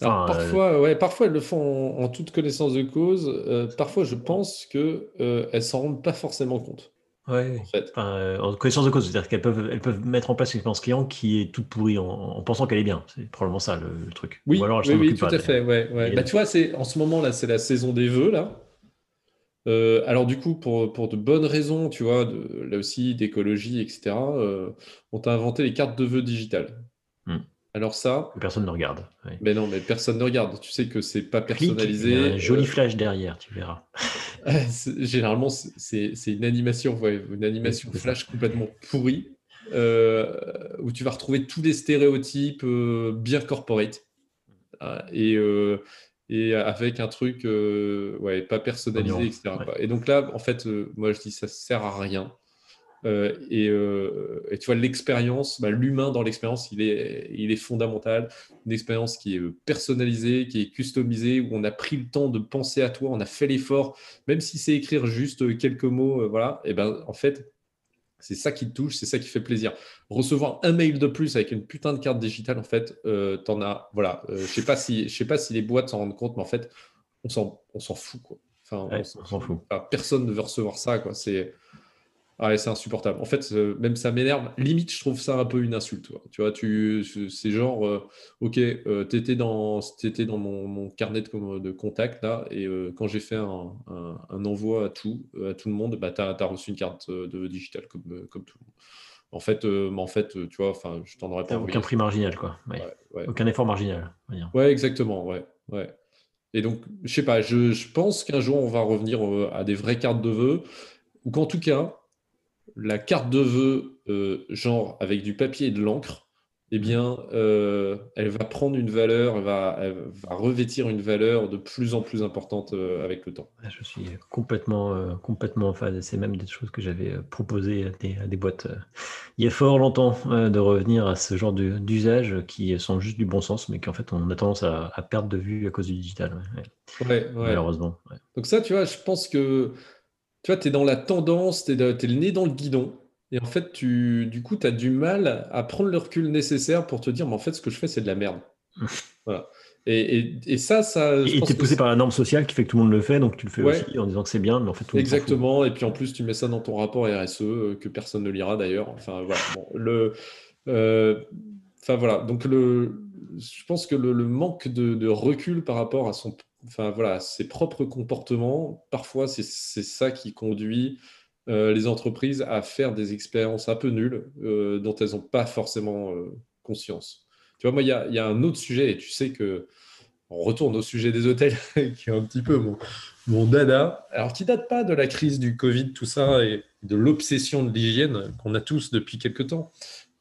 Parfois, euh... ouais, parfois, elles le font en, toute connaissance de cause. Euh, parfois, je pense qu'elles euh, ne s'en rendent pas forcément compte. Ouais, en, fait. Euh, en connaissance de cause, c'est-à-dire qu'elles peuvent, elles peuvent mettre en place une expérience client qui est toute pourrie en, pensant qu'elle est bien. C'est probablement ça le, truc. Oui, oui, tout à fait. Ouais, ouais. Bah, tu vois, c'est en ce moment là, c'est la saison des vœux là. Euh, alors du coup, pour, pour, de bonnes raisons, tu vois, de, là aussi d'écologie, etc. On t'a inventé les cartes de vœux digitales. Hmm. Alors ça, personne ne regarde. Mais non, mais personne ne regarde. Tu sais que c'est pas personnalisé. il y a un joli flash derrière, tu verras. Généralement, c'est une animation, une animation flash complètement pourrie, euh, où tu vas retrouver tous les stéréotypes euh, bien corporate. Euh, et, et avec un truc ouais, pas personnalisé, etc. Et donc là, en fait, moi je dis ça sert à rien. Euh, euh, et, tu vois, l'expérience, bah, l'humain dans l'expérience, il est, il est fondamental. Une expérience qui est personnalisée, qui est customisée, où on a pris le temps de penser à toi, on a fait l'effort, même si c'est écrire juste quelques mots, euh, voilà. Et ben, en fait, c'est ça qui te touche, c'est ça qui fait plaisir. Recevoir un mail de plus avec une putain de carte digitale, en fait, t'en as, voilà. je sais pas si, je sais pas si les boîtes s'en rendent compte, mais en fait, on s'en, on s'en fout, quoi. Enfin, on s'en fout. personne ne veut recevoir ça, quoi. C'est ah c'est insupportable. En fait, euh, même ça m'énerve. Limite, je trouve ça un peu une insulte. Tu vois, tu, c'est genre, euh, ok, euh, tu étais dans, étais dans mon, carnet de, de contact là, et quand j'ai fait un, envoi à tout, à tout le monde, bah, tu as, reçu une carte de digital comme, comme tout le monde. En fait, en fait, tu vois, enfin, je t'en aurais pas. Aucun prix marginal, quoi. Aucun effort marginal. Ouais, exactement, ouais, ouais. Et donc, je sais pas, je, je pense qu'un jour on va revenir à des vraies cartes de vœux, ou qu'en tout cas, la carte de vœux, euh, genre avec du papier et de l'encre, eh bien, euh, elle va prendre une valeur, elle va, revêtir une valeur de plus en plus importante euh, avec le temps. Je suis complètement, complètement en phase. C'est même des choses que j'avais proposées à des, boîtes il y a fort longtemps de revenir à ce genre d'usages qui sont juste du bon sens, mais qu'en fait on a tendance à, perdre de vue à cause du digital. Malheureusement. Donc ça, tu vois, je pense que tu vois, tu es dans la tendance, tu es, le nez dans le guidon. Et en fait, tu, du coup, tu as du mal à prendre le recul nécessaire pour te dire, mais en fait, ce que je fais, c'est de la merde. voilà. Et, et, ça, ça. Et tu es poussé par la norme sociale qui fait que tout le monde le fait, donc tu le fais aussi en disant que c'est bien, mais en fait, tout le Exactement. Et puis en plus, tu mets ça dans ton rapport RSE, euh, que personne ne lira d'ailleurs. Enfin, voilà. le, euh, enfin, voilà. Donc, le, je pense que le, manque de, de, recul par rapport à son enfin voilà, ses propres comportements, parfois c'est ça qui conduit euh, les entreprises à faire des expériences un peu nulles euh, dont elles n'ont pas forcément euh, conscience. Tu vois, moi, il y, y a, un autre sujet, et tu sais que on retourne au sujet des hôtels, qui est un petit peu mon, dada, alors qui date pas de la crise du Covid, tout ça, et de l'obsession de l'hygiène qu'on a tous depuis quelques temps,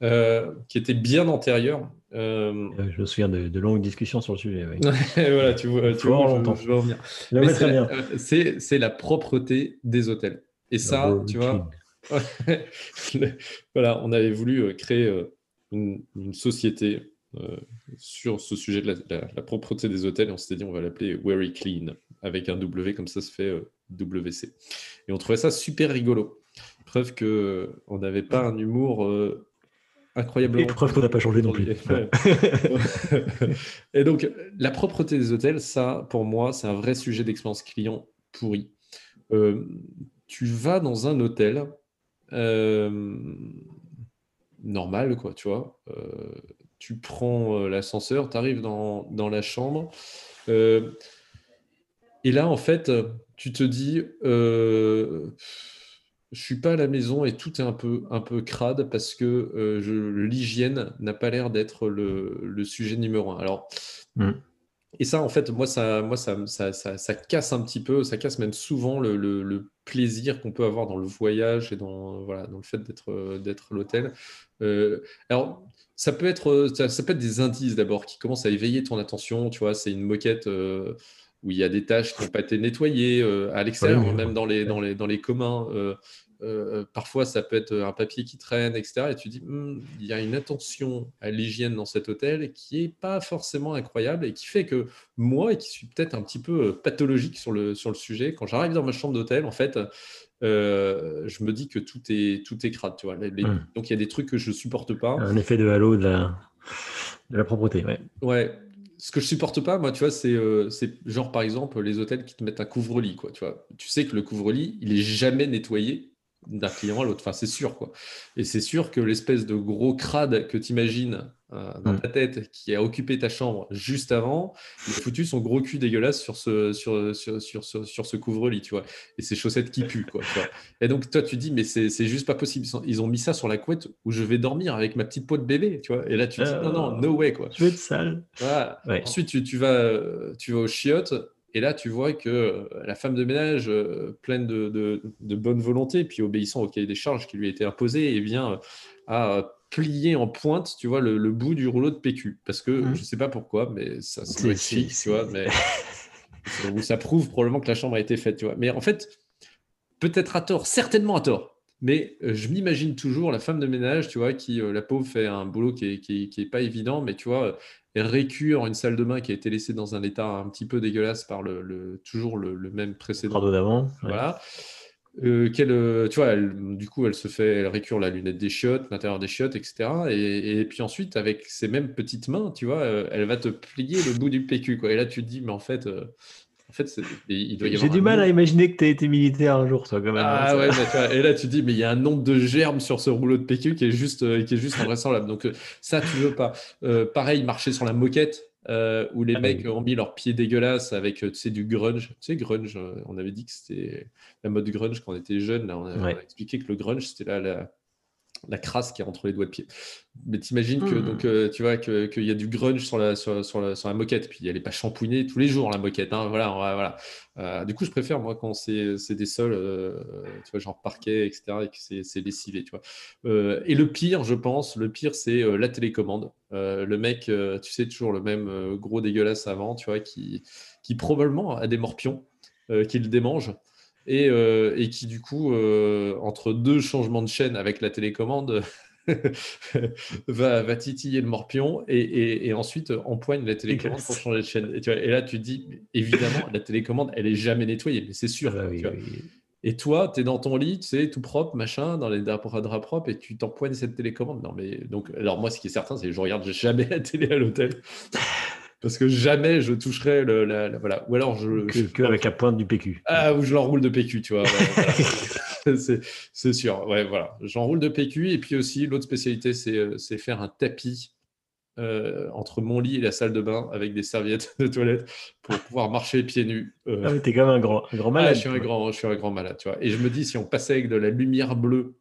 qui était bien antérieure. Euh, euh, je me souviens de, longues discussions sur le sujet. voilà, tu vois, tu vois longtemps. Je, euh, C'est la propreté des hôtels. Et ça, tu vois, voilà, on avait voulu créer une, société sur ce sujet de la, propreté des hôtels. Et on s'était dit, on va l'appeler Very Clean, avec un W, comme ça se fait WC. Et on trouvait ça super rigolo. Preuve qu'on n'avait pas un humour incroyablement. Et preuve qu'on n'a pas changé non plus. et donc, la propreté des hôtels, ça, pour moi, c'est un vrai sujet d'expérience client pourri. Euh, tu vas dans un hôtel euh, normal, quoi, tu vois. Euh, tu prends l'ascenseur, tu arrives dans, dans, la chambre. et là, en fait, tu te dis je suis pas à la maison et tout est un peu, un peu crade parce que euh, l'hygiène n'a pas l'air d'être le, sujet numéro un. Alors, mm. et ça, en fait, moi, ça, moi ça, ça, ça, casse un petit peu, ça casse même souvent le, plaisir qu'on peut avoir dans le voyage et dans, voilà, dans le fait d'être, d'être à l'hôtel. Euh, alors, ça peut, être, ça, peut être des indices d'abord qui commencent à éveiller ton attention. Tu vois, c'est une moquette. Euh, où il y a des tâches qui n'ont pas été nettoyées à l'extérieur, même dans les, dans, les, dans les communs. euh, parfois ça peut être un papier qui traîne, etc. Et tu dis, hmm, il y a une attention à l'hygiène dans cet hôtel qui est pas forcément incroyable et qui fait que moi, et qui suis peut-être un petit peu pathologique sur le, sur le sujet, quand j'arrive dans ma chambre d'hôtel, en fait, je me dis que tout est, tout est crade. Tu vois. Donc il y a des trucs que je supporte pas. Un effet de halo de la, de la propreté, ouais. Ouais, ce que je supporte pas, moi, tu vois, c'est c'est genre par exemple les hôtels qui te mettent un couvre-lit, quoi. Tu tu sais que le couvre-lit, il est jamais nettoyé d'un client à l'autre. Enfin, c'est sûr, quoi. Et c'est sûr que l'espèce de gros crade que tu imagines euh, dans mm. ta tête qui a occupé ta chambre juste avant, il a foutu son gros cul dégueulasse sur ce, sur, sur, sur, sur, ce couvre-lit, tu vois. Et ses chaussettes qui puent, quoi. Et donc, toi, tu dis, mais c'est juste pas possible. Ils ont mis ça sur la couette où je vais dormir avec ma petite peau de bébé, tu vois. Et là, tu dis, non, non, no way, quoi. Je vais être sale. Ensuite, tu, tu, vas, tu vas au chiottes et là, tu vois que euh, la femme de ménage, euh, pleine de, bonne volonté, puis obéissant au cahier des charges qui lui a été imposé, et eh bien, euh, a plié en pointe, tu vois, le, bout du rouleau de PQ. Parce que mmh. je ne sais pas pourquoi, mais ça, ça chic, tu vois, mais ça prouve probablement que la chambre a été faite, tu vois. Mais en fait, peut-être à tort, certainement à tort. Mais je m'imagine toujours la femme de ménage, tu vois, qui, la pauvre, fait un boulot qui n'est qui, qui est pas évident, mais tu vois, récure une salle de bain qui a été laissée dans un état un petit peu dégueulasse par le, toujours le, même précédent. d'avant. Voilà. Euh, euh, tu vois, du coup, elle se fait, elle récure la lunette des chiottes, l'intérieur des chiottes, etc. Et, puis ensuite, avec ses mêmes petites mains, tu vois, euh, elle va te plier le bout du PQ, quoi. Et là, tu te dis, mais en fait, en fait, J'ai du mal à imaginer que tu as été militaire un jour, toi, quand même. Hein, ah ouais, et là, tu dis, mais il y a un nombre de germes sur ce rouleau de PQ qui est juste, euh, qui est juste invraisemblable. Donc, euh, ça, tu veux pas. Euh, pareil, marcher sur la moquette. où les ah mecs ont mis leurs pieds dégueulasses avec tu sais, du grunge. Tu sais, grunge, on avait dit que c'était la mode grunge quand on était jeune. Là, on, a, expliqué que le grunge, c'était là la, la crasse qui est entre les doigts de pied. Mais t'imagines que, hmm. donc, euh, tu vois, qu'il y a du grunge sur la, sur, sur, la, sur la moquette, puis elle n'est pas shampouinée tous les jours, la moquette. Hein, voilà, voilà. Euh, du coup, je préfère, moi, quand c'est des sols, euh, tu vois, genre parquet, etc., et que c'est lessivé, tu vois. et le pire, je pense, le pire, c'est la télécommande. le mec, tu sais, toujours le même gros dégueulasse avant, tu vois, qui, qui probablement a des morpions, qui le démange. Euh, et, qui du coup, euh, entre deux changements de chaîne avec la télécommande, va, va, titiller le morpion et, ensuite empoigne la télécommande pour changer de chaîne. Et, là, tu te dis, évidemment, la télécommande, elle est jamais nettoyée, mais c'est sûr. Ah et toi, tu es dans ton lit, tu sais, tout propre, machin, dans les draps, propres, et tu t'empoignes cette télécommande. Non, mais donc, alors moi, ce qui est certain, c'est que je regarde jamais la télé à l'hôtel parce que jamais je toucherai le, la, voilà. Ou alors je que, avec la pointe du PQ. Ah, ou je l'enroule de PQ, tu vois. c'est sûr. Ouais, voilà. J'enroule de PQ et puis aussi l'autre spécialité, c'est euh, faire un tapis euh, entre mon lit et la salle de bain avec des serviettes de toilette pour pouvoir marcher pieds nus. Euh. Ah, mais t'es quand même un grand, un grand malade. Ah, je suis un grand, je suis un grand malade, tu vois. Et je me dis, si on passait avec de la lumière bleue,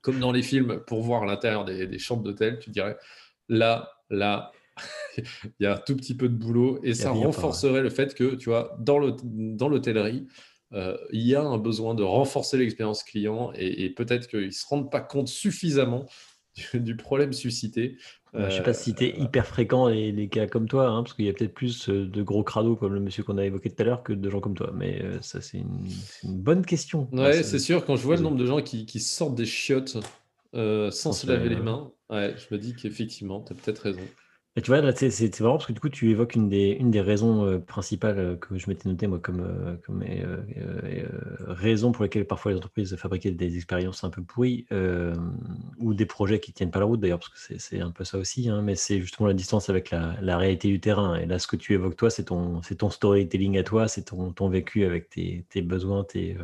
comme dans les films, pour voir l'intérieur des, des chambres d'hôtel, tu dirais, là, là, il y a un tout petit peu de boulot et ça renforcerait le fait que, tu vois, dans l'hôtellerie, euh, il y a un besoin de renforcer l'expérience client et, peut-être qu'ils ne se rendent pas compte suffisamment du, problème suscité. je ne sais pas si c'était euh, hyper fréquent les, les, cas comme toi, hein, parce qu'il y a peut-être plus euh, de gros crados comme le monsieur qu'on a évoqué tout à l'heure que de gens comme toi. Mais ça, c'est une, bonne question. Ouais, c'est sûr. Quand je vois le nombre de gens qui, qui sortent des chiottes sans se laver les mains, ouais, je me dis qu'effectivement, tu as peut-être raison tu vois, c'est c'est marrant parce que du coup, tu évoques une des, une des raisons euh, principales euh, que je m'étais noté, moi, comme, euh, comme raison pour lesquelles parfois les entreprises fabriquaient des expériences un peu pourries ou des projets qui tiennent pas la route, d'ailleurs, parce que c'est un peu ça aussi, hein, mais c'est justement la distance avec la, la, réalité du terrain. Et là, ce que tu évoques, toi, c'est ton, ton storytelling à toi, c'est ton, ton vécu avec tes, tes besoins, tes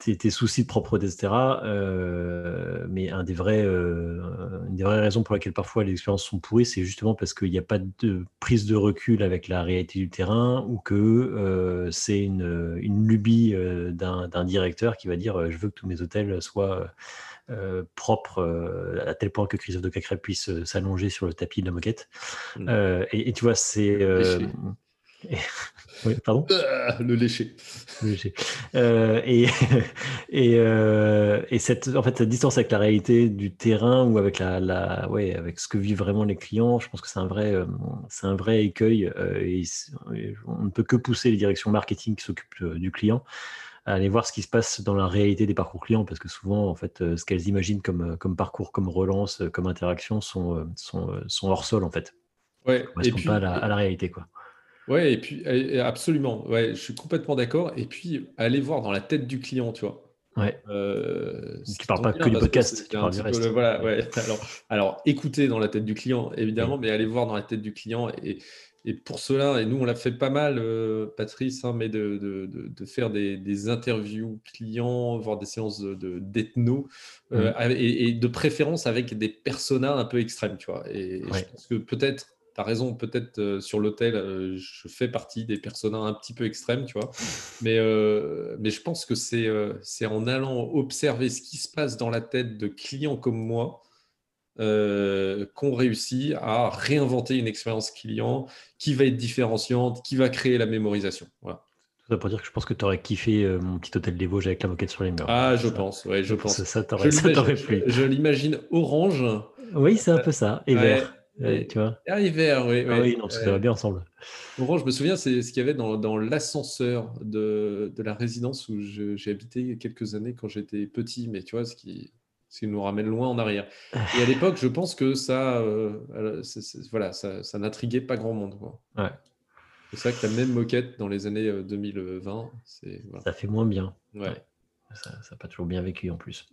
tes, soucis de propreté, etc. Euh, mais un des vrais, euh, une des vraies raisons pour lesquelles parfois les expériences sont pourries, c'est justement parce qu'il n'y a pas de prise de recul avec la réalité du terrain ou que euh, c'est une, une, lubie d'un directeur qui va dire je veux que tous mes hôtels soient propres à tel point que Christophe de Cacré puisse s'allonger sur le tapis de la moquette. Mmh. Et, et, tu vois, c'est oui, pardon? Ah, Le lécher. Le lécher. Euh, et et, euh, et cette, en fait, cette distance avec la réalité du terrain ou avec, la, la ouais, avec ce que vivent vraiment les clients, je pense que c'est un, vrai, euh, c'est un vrai écueil. et on ne peut que pousser les directions marketing qui s'occupent du client aller voir ce qui se passe dans la réalité des parcours clients, parce que souvent, en fait, ce qu'elles imaginent comme, comme parcours, comme relance, comme interaction sont, sont, sont hors sol, en fait. Ouais, et puis, pas à la, à la réalité, quoi. Ouais, et puis absolument. Ouais, je suis complètement d'accord. Et puis aller voir dans la tête du client, tu vois. Ouais. Euh, tu parles pas que du podcast, tu parles du reste. voilà, ouais. alors, alors, écoutez dans la tête du client, évidemment, mais aller voir dans la tête du client. Et, et pour cela, et nous, on l'a fait pas mal, euh, Patrice, hein, mais de, de, de, faire des, des, interviews clients, voir des séances d'ethno, de, euh, et, et, de préférence avec des personas un peu extrêmes, tu vois. Et, je pense que peut-être tu as raison, peut-être euh, sur l'hôtel, euh, je fais partie des personnages un petit peu extrêmes, tu vois. Mais, euh, mais je pense que c'est c'est en allant observer ce qui se passe dans la tête de clients comme moi qu'on réussit à réinventer une expérience client qui va être différenciante, qui va créer la mémorisation. Voilà. Ça pour dire que je pense que tu aurais kiffé mon petit hôtel des Vosges avec la moquette sur les murs. Ah, je pense, ouais, je pense. Ça, t'aurait plu. Je, l'imagine orange. Oui, c'est un peu ça, et vert tu vois Ah, hiver, oui. Ah oui, non, ça bien ensemble. Orange, je me souviens, c'est ce qu'il y avait dans, dans l'ascenseur de, de, la résidence où j'ai habité quelques années quand j'étais petit, mais tu vois, ce qui, ce qui nous ramène loin en arrière. Et à l'époque, je pense que ça, euh, voilà, ça, ça n'intriguait pas grand monde. Quoi. Ouais. C'est ça que la même moquette dans les années 2020, euh, voilà. ça fait moins bien. ouais. Ça n'a pas toujours bien vécu en plus.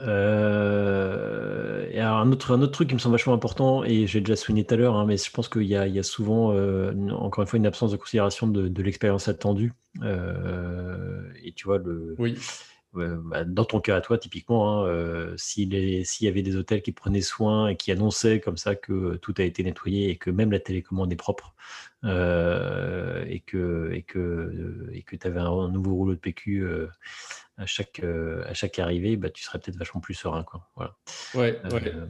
Euh, et un, autre, un autre truc qui me semble vachement important, et j'ai déjà souligné tout à l'heure, hein, mais je pense qu'il y, y, a souvent, euh, encore une fois, une absence de considération de, de l'expérience attendue. Euh, et tu vois, le, oui. Bah, dans ton cas à toi, typiquement, hein, s'il y avait des hôtels qui prenaient soin et qui annonçaient comme ça que tout a été nettoyé et que même la télécommande est propre, et que et que et que tu avais un, nouveau rouleau de PQ à chaque, euh, à chaque arrivée, bah, tu serais peut-être vachement plus serein. Quoi. Voilà. Ouais, ouais. Euh,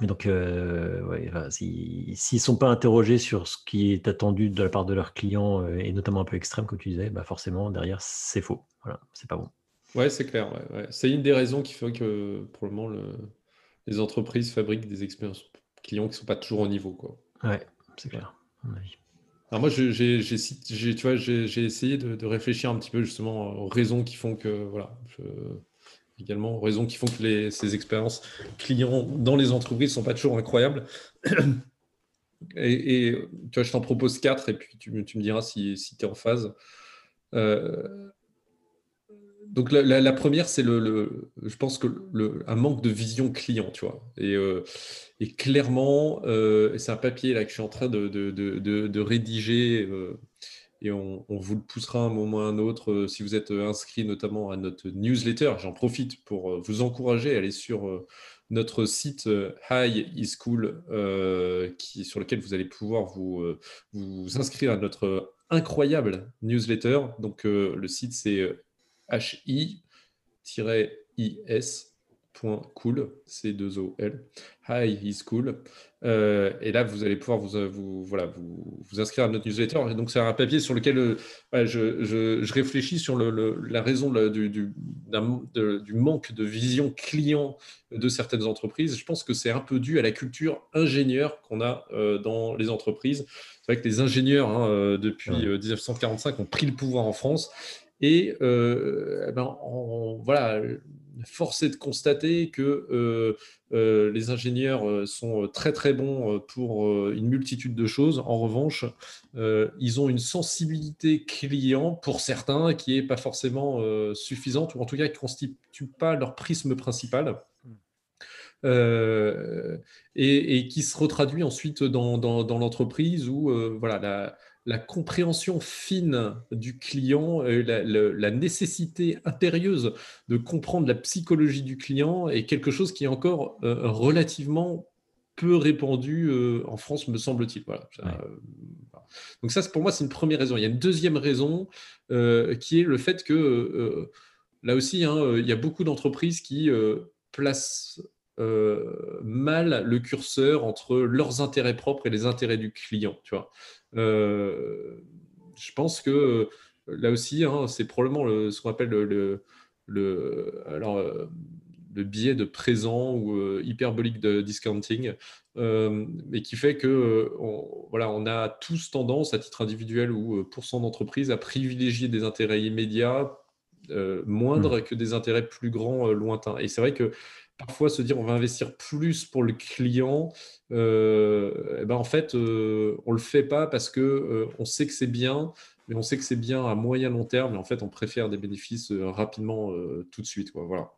mais donc, euh, ouais, s'ils ne sont pas interrogés sur ce qui est attendu de la part de leurs clients, et notamment un peu extrême, comme tu disais, bah forcément, derrière, c'est faux. Voilà, c'est pas bon. Ouais, c'est clair. Ouais, C'est une des raisons qui fait que, pour le moment, le... les entreprises fabriquent des expériences clients qui ne sont pas toujours au niveau. Quoi. Ouais, c'est clair. Alors moi, j'ai essayé de, réfléchir un petit peu justement aux raisons qui font que, voilà, également aux raisons qui font que ces expériences clients dans les entreprises ne sont pas toujours incroyables. Et, tu vois, je t'en propose quatre et puis tu, tu me diras si, si tu es en phase. Euh, donc la, première, c'est le, je pense que un manque de vision client, tu vois. Et, euh, clairement, euh, c'est un papier là que je suis en train de, rédiger euh, et on, vous le poussera un moment ou un autre si vous êtes inscrit notamment à notre newsletter. J'en profite pour vous encourager à aller sur notre site High is sur lequel vous allez pouvoir vous, vous inscrire à notre incroyable newsletter. Donc le site c'est hi-is.cool, c 2 o l Hi is cool. Euh, et là, vous allez pouvoir vous, euh, vous, voilà, vous, vous inscrire à notre newsletter. Et donc, c'est un papier sur lequel euh, je, je, je, réfléchis sur le, la raison du, du, du, manque de vision client de certaines entreprises. Je pense que c'est un peu dû à la culture ingénieur qu'on a dans les entreprises. C'est vrai que les ingénieurs, hein, depuis 1945, ont pris le pouvoir en France et euh, eh ben, voilà, force est de constater que euh, euh, les ingénieurs sont très très bons pour une multitude de choses. En revanche, ils ont une sensibilité client pour certains qui n'est pas forcément suffisante, ou en tout cas qui ne constitue pas leur prisme principal. et, qui se retraduit ensuite dans, dans l'entreprise où voilà, la, la compréhension fine du client, la, la, nécessité impérieuse de comprendre la psychologie du client est quelque chose qui est encore euh, relativement peu répandu euh, en France, me semble-t-il. Voilà. Euh, donc ça, pour moi, c'est une première raison. Il y a une deuxième raison qui est le fait que, là aussi, hein, il y a beaucoup d'entreprises qui placent mal le curseur entre leurs intérêts propres et les intérêts du client. Tu vois. Euh, je pense que là aussi, hein, c'est probablement ce qu'on appelle le, le, alors, euh, le biais de présent ou euh, hyperbolique de discounting, mais qui fait que on, voilà, on a tous tendance, à titre individuel ou pour son entreprise, à privilégier des intérêts immédiats moindres mmh. que des intérêts plus grands lointains. Et c'est vrai que parfois se dire on va investir plus pour le client, eh ben en fait, on ne le fait pas parce qu'on on sait que c'est bien, mais on sait que c'est bien à moyen long terme, mais en fait, on préfère des bénéfices rapidement tout de suite. Quoi, voilà.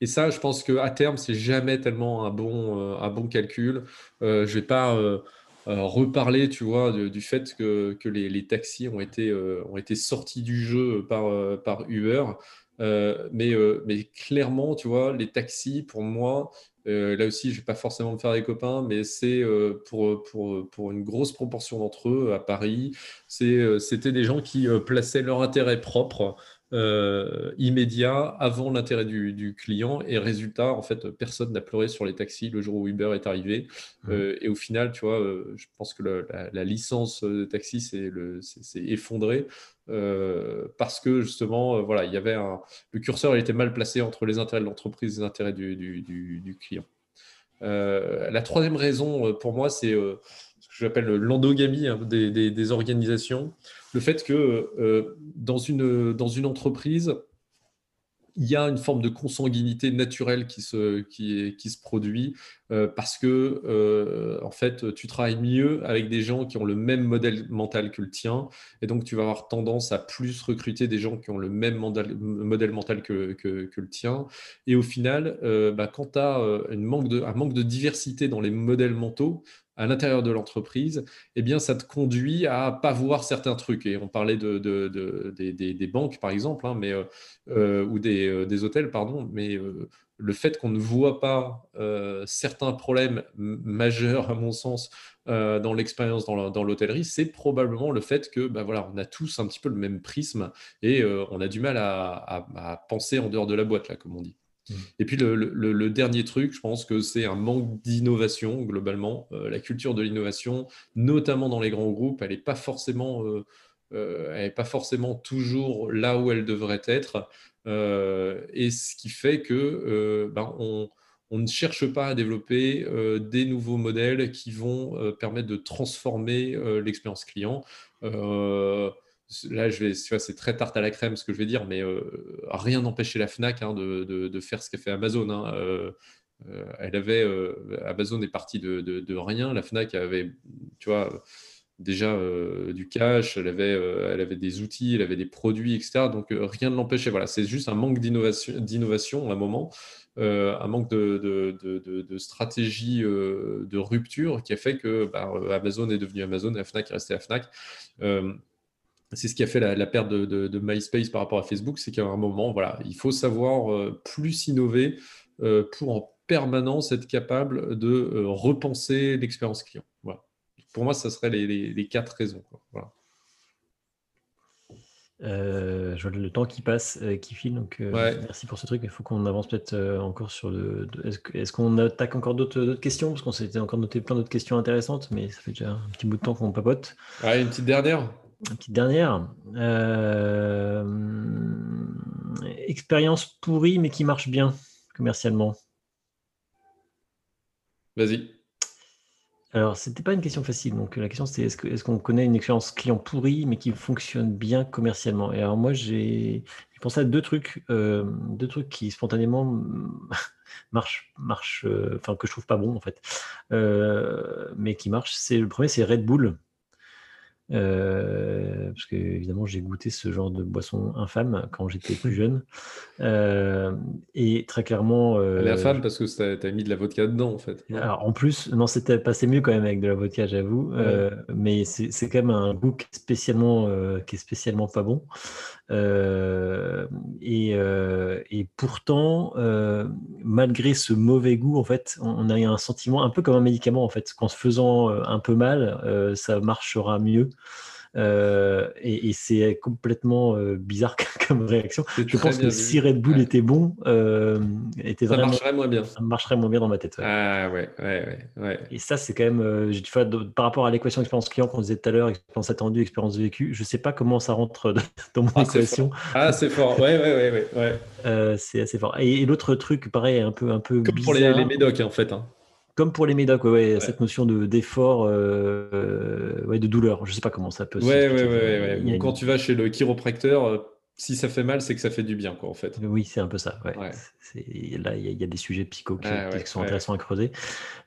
Et, ça, je pense qu'à terme, c'est jamais tellement un bon, un bon calcul. je ne vais pas reparler, tu vois, du fait que, que les, les, taxis ont été, ont été sortis du jeu par, par Uber. Euh, mais, euh, mais clairement, tu vois, les taxis, pour moi, euh, là aussi, je ne vais pas forcément me faire des copains, mais c'est pour, pour, pour, une grosse proportion d'entre eux à Paris, c'était des gens qui plaçaient leur intérêt propre euh, immédiat avant l'intérêt du, client. Et résultat, en fait, personne n'a pleuré sur les taxis le jour où Uber est arrivé. Mmh. Euh, et au final, tu vois, euh, je pense que la, licence de taxi s'est effondrée parce que justement, voilà, il y avait un, le curseur il était mal placé entre les intérêts de l'entreprise et les intérêts du, du client. la troisième raison pour moi, c'est j'appelle l'endogamie hein, des, organisations le fait que euh, dans, une, dans une entreprise, il y a une forme de consanguinité naturelle qui se, qui, se produit euh, parce que, euh, en fait, tu travailles mieux avec des gens qui ont le même modèle mental que le tien. Et donc, tu vas avoir tendance à plus recruter des gens qui ont le même modèle, mental que, que, le tien. Et au final, bah, quand tu as manque de, un manque de diversité dans les modèles mentaux, à l'intérieur de l'entreprise, eh bien, ça te conduit à pas voir certains trucs. Et on parlait de, des, banques, par exemple, hein, mais, euh, euh, ou euh, des, hôtels, pardon, mais le fait qu'on ne voit pas certains problèmes majeurs, à mon sens, dans l'expérience dans l'hôtellerie, c'est probablement le fait que, voilà, on a tous un petit peu le même prisme et on a du mal à, à penser en dehors de la boîte, là, comme on dit. Et puis le, dernier truc, je pense que c'est un manque d'innovation globalement. Euh, la culture de l'innovation, notamment dans les grands groupes, elle n'est pas forcément, euh, euh, pas forcément toujours là où elle devrait être. et ce qui fait que ben, on, on, ne cherche pas à développer des nouveaux modèles qui vont permettre de transformer l'expérience client là, je vais, c'est très tarte à la crème ce que je vais dire, mais euh, rien n'empêchait la Fnac hein, de, faire ce qu'a fait Amazon. Hein. Euh, euh, elle avait, Amazon est parti de, rien. La Fnac avait, tu vois, déjà du cash, elle avait, elle avait des outils, elle avait des produits, etc. Donc rien ne l'empêchait. Voilà, c'est juste un manque d'innovation, d'innovation à un moment. un manque de, stratégie de rupture qui a fait que bah, Amazon est devenu Amazon et la Fnac est restée la Fnac c'est ce qui a fait la, perte de, MySpace par rapport à Facebook, c'est qu'à un moment, voilà, il faut savoir euh, plus innover euh, pour en permanence être capable de euh, repenser l'expérience client. Voilà. Pour moi, ça serait les, quatre raisons. je vois le temps qui passe, qui file, donc merci pour ce truc. Il faut qu'on avance peut-être encore sur le. Est-ce qu'on attaque encore d'autres questions? Parce qu'on s'était encore noté plein d'autres questions intéressantes, mais ça fait déjà un petit bout de temps qu'on papote. Ouais, une petite dernière une petite dernière. Euh, expérience pourrie, mais qui marche bien commercialement. Vas-y. Alors, c'était pas une question facile. Donc, la question, c'était est-ce qu'on connaît une expérience client pourrie, mais qui fonctionne bien commercialement? Et alors, moi, j'ai pensé à deux trucs, euh, deux trucs qui spontanément marchent, marchent euh, enfin, que je trouve pas bon, en fait, mais qui marchent. C'est le premier, c'est Red Bull. Euh, parce que évidemment j'ai goûté ce genre de boisson infâme quand j'étais plus jeune. Euh, et très clairement. Euh, Elle est infâme parce que tu as mis de la vodka dedans en fait. Alors, en plus, non, c'était passé mieux quand même avec de la vodka, j'avoue. mais c'est quand même un goût spécialement, qui est spécialement pas bon. Et, et, pourtant, malgré ce mauvais goût, en fait, on a un sentiment un peu comme un médicament en fait, qu'en se faisant un peu mal, ça marchera mieux. Euh, et, c'est complètement euh, bizarre comme réaction. Je pense que si Red Bull était bon, euh, était ça marcherait moins bien. Ça marcherait moins bien dans ma tête. Ah ouais, ouais, ouais, Et ça, c'est quand même, j'ai par rapport à l'équation expérience client qu'on disait tout à l'heure, expérience attendue, expérience vécue, je sais pas comment ça rentre dans mon ah, équation. Ah, c'est fort. Ouais, ouais, ouais, ouais. c'est assez fort. Et, l'autre truc, pareil, un peu, un peu Comme pour les, les médocs, en fait. Hein. Comme pour les médocs, ouais, cette notion d'effort, euh, ouais, de douleur. Je ne sais pas comment ça peut se ouais, ouais, ouais, Quand tu vas chez le chiropracteur, euh, si ça fait mal, c'est que ça fait du bien, quoi, en fait. Oui, c'est un peu ça. Ouais. Là, il y, a des sujets psycho qui, sont intéressants à creuser.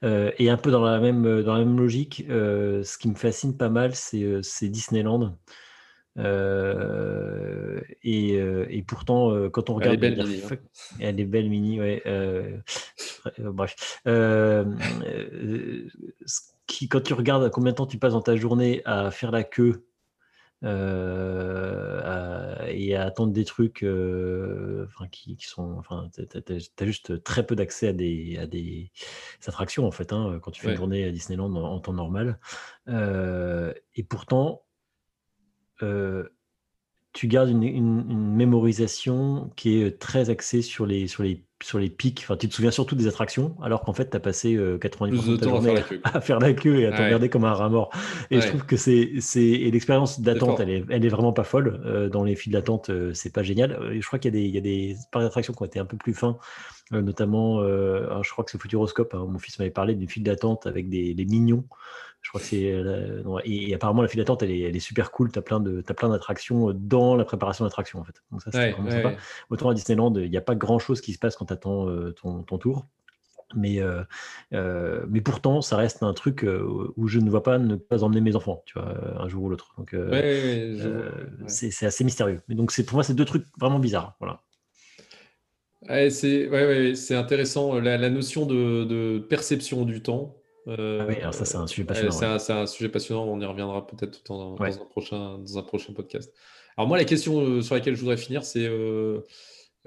Euh, et un peu dans la même, dans la même logique, euh, ce qui me fascine pas mal, c'est euh, Disneyland. et, et, pourtant, quand on regarde. Elle est belle, Mini. Hein. Elle est belle, Mini, ouais. bref. Qui, quand tu regardes combien de temps tu passes dans ta journée à faire la queue euh, et à attendre des trucs euh, qui, qui, sont. Enfin, tu as, juste très peu d'accès à des, à des attractions, en fait, hein, quand tu fais une journée à Disneyland en, temps normal. Euh, et pourtant, tu gardes une, une, mémorisation qui est très axée sur les, sur les sur les pics, enfin, tu te souviens surtout des attractions, alors qu'en fait, tu as passé 90% de ta journée à faire la queue, et à te regarder comme un rat mort. Et je trouve que c'est. Et l'expérience d'attente, elle est, elle est vraiment pas folle. Euh, dans les files d'attente, euh, c'est pas génial. Euh, je crois qu'il y, y, a des parcs d'attractions qui ont été un peu plus fins, notamment, je crois que c'est Futuroscope. Hein, mon fils m'avait parlé d'une file d'attente avec des, des mignons. Je crois que c'est. et, apparemment, la file d'attente, elle est, elle est, super cool. Tu as plein d'attractions dans la préparation d'attractions, en fait. Donc, ça, c'est vraiment sympa. Autant à Disneyland, il n'y a pas grand chose qui se passe quand tu attends ton, ton, tour. Mais, euh, mais pourtant, ça reste un truc où je ne vois pas ne pas emmener mes enfants, tu vois, un jour ou l'autre. Donc, c'est assez mystérieux. Mais donc, pour moi, c'est deux trucs vraiment bizarres. Voilà. c'est ouais, c'est intéressant. La, la notion de, de, perception du temps, ah oui, alors ça, c'est un sujet passionnant. C'est un, sujet passionnant, on y reviendra peut-être dans, dans, un prochain, dans un prochain podcast. Alors, moi, la question euh, sur laquelle je voudrais finir, c'est euh,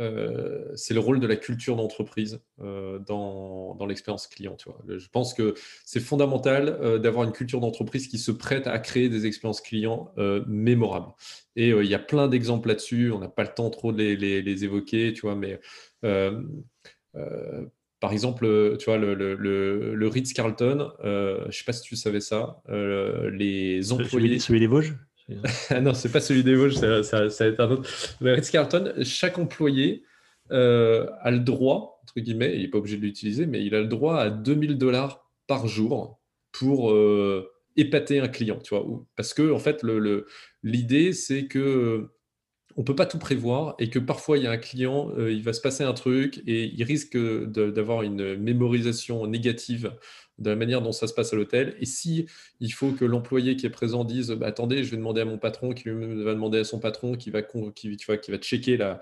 euh, c'est le rôle de la culture d'entreprise dans, dans l'expérience client. Tu vois. Je pense que c'est fondamental d'avoir une culture d'entreprise qui se prête à créer des expériences clients mémorables. Et il y a plein d'exemples là-dessus. On n'a pas le temps trop de les, les, les évoquer, tu vois, mais par exemple, euh, tu vois, le, le, le, Ritz-Carlton, euh, je ne sais pas si tu savais ça, euh, les employés... Celui, des Vosges non, c'est pas celui des Vosges, ça, ça, va être un autre. Le Ritz-Carlton, chaque employé a le droit, entre guillemets, il n'est pas obligé de l'utiliser, mais il a le droit à 2000 dollars par jour pour épater un client, tu vois. Parce que, en fait, l'idée, c'est que on peut pas tout prévoir et que parfois il y a un client, euh, il va se passer un truc et il risque d'avoir une mémorisation négative de la manière dont ça se passe à l'hôtel. Et si il faut que l'employé qui est présent dise bah, attendez, je vais demander à mon patron, qui va demander à son patron, qui va, qui, qui va checker la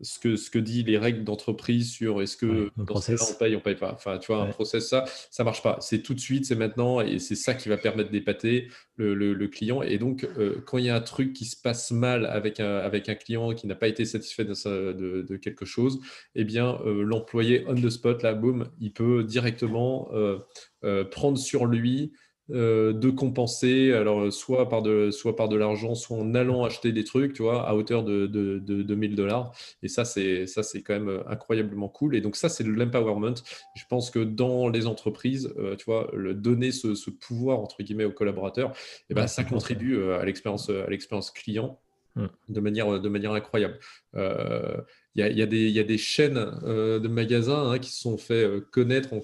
ce que, ce que dit les règles d'entreprise sur est-ce que dans ce on paye, on paye pas. Enfin, tu vois, un process, ça, ça marche pas. C'est tout de suite, c'est maintenant, et c'est ça qui va permettre d'épater le, le, client. Et donc, euh, quand il y a un truc qui se passe mal avec un, avec un client qui n'a pas été satisfait de, de, quelque chose, eh bien, euh, l'employé on the spot, là, boum, il peut directement euh, prendre sur lui euh, de compenser, alors soit par de, soit par de l'argent, soit en allant acheter des trucs, tu vois, à hauteur de, de, de 2000 dollars. Et ça, c'est ça, c'est quand même incroyablement cool. Et donc ça, c'est l'empowerment. Je pense que dans les entreprises, euh, tu vois, le donner ce, pouvoir entre guillemets aux collaborateurs, et eh ben, ça contribue euh, à l'expérience, à l'expérience client mm. de manière, de manière incroyable. Il y, y, a des chaînes euh, de magasins hein, qui se sont fait euh, connaître. On,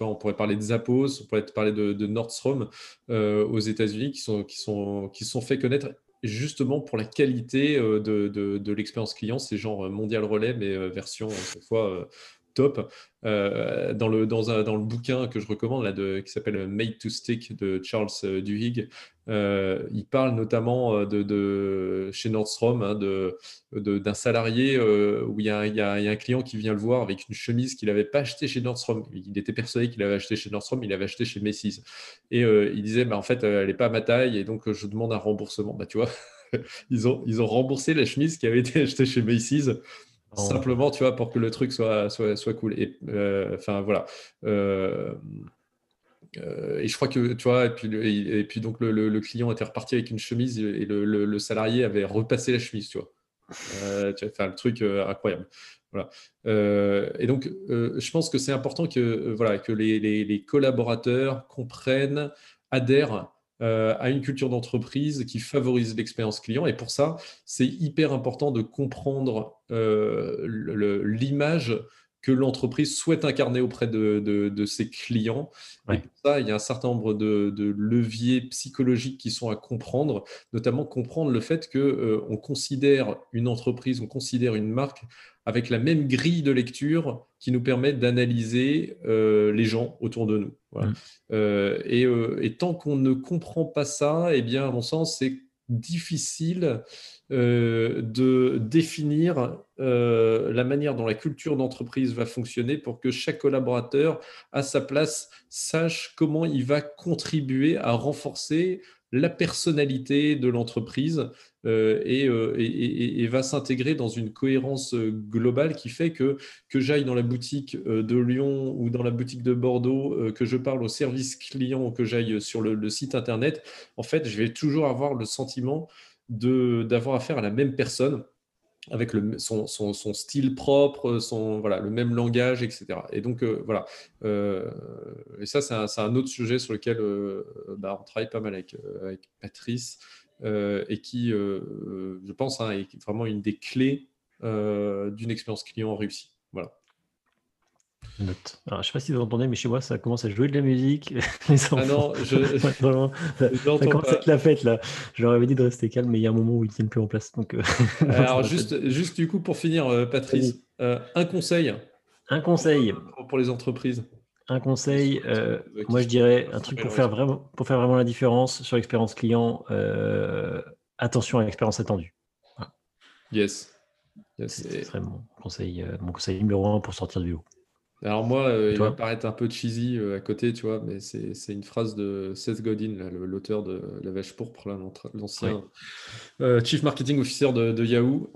on pourrait parler de Zappos, on pourrait parler de, Nordstrom euh, aux États-Unis qui sont, qui, sont, qui sont fait connaître justement pour la qualité de, de, de l'expérience client. C'est genre mondial relais, mais version cette fois top. Euh, dans, le, dans, un, dans, le bouquin que je recommande, là, de, qui s'appelle Made to Stick de Charles euh, Duhigg, euh, il parle notamment de, de chez Nordstrom hein, d'un salarié où il y, a, y un client qui vient le voir avec une chemise qu'il n'avait pas achetée chez Nordstrom. Il était persuadé qu'il avait acheté chez Nordstrom, il avait acheté chez Macy's. Et il disait, bah, en fait, elle n'est pas à ma taille et donc je demande un remboursement. Bah, tu vois, ils, ont, ils ont remboursé la chemise qui avait été achetée chez Macy's. Simplement, tu vois, pour que le truc soit, soit, soit cool. Et euh, enfin, voilà. Euh, euh, et je crois que, tu vois, et puis, et, puis donc le, client était reparti avec une chemise et le, salarié avait repassé la chemise, tu vois. tu vois, enfin, le truc incroyable. Voilà. et donc, je pense que c'est important que, voilà, que les, les, collaborateurs comprennent, adhèrent euh, à une culture d'entreprise qui favorise l'expérience client. Et pour ça, c'est hyper important de comprendre euh, l'image que l'entreprise souhaite incarner auprès de, ses clients. Et pour ça, il y a un certain nombre de, leviers psychologiques qui sont à comprendre, notamment comprendre le fait qu'on euh, on considère une entreprise, on considère une marque avec la même grille de lecture qui nous permet d'analyser euh, les gens autour de nous. Mmh. Euh, et, tant qu'on ne comprend pas ça, eh bien, à mon sens, c'est difficile euh, de définir euh, la manière dont la culture d'entreprise va fonctionner pour que chaque collaborateur, à sa place, sache comment il va contribuer à renforcer la personnalité de l'entreprise euh, et, va s'intégrer dans une cohérence globale qui fait que que j'aille dans la boutique de Lyon ou dans la boutique de Bordeaux, que je parle au service client, que j'aille sur le, site internet, en fait, je vais toujours avoir le sentiment d'avoir affaire à la même personne avec le, son, son, style propre, son, voilà, le même langage, etc. Et donc, euh, voilà. Euh, et ça, c'est un, autre sujet sur lequel euh, bah, on travaille pas mal avec, avec Patrice et qui, je pense, hein, est vraiment une des clés d'une expérience client réussie. Voilà. Note. Alors, je sais pas si vous entendez, mais chez moi, ça commence à jouer de la musique. Ah non, je, ça, commence à être la fête là. Je leur avais dit de rester calme, mais il y a un moment où ils tiennent plus en place. Donc, euh, Alors, juste, juste du coup, pour finir, euh, Patrice, euh, un conseil. Un conseil. Pour les entreprises. Un conseil, moi je dirais un truc pour faire, vraiment, pour faire vraiment la différence sur l'expérience client. attention à l'expérience attendue. Yes. Ce serait mon conseil, mon conseil numéro un pour sortir du haut. Alors moi, euh, il va paraître un peu cheesy euh, à côté, tu vois, mais c'est une phrase de Seth Godin, l'auteur de La Vache Pourpre, l'ancien euh, Chief Marketing Officer de, Yahoo,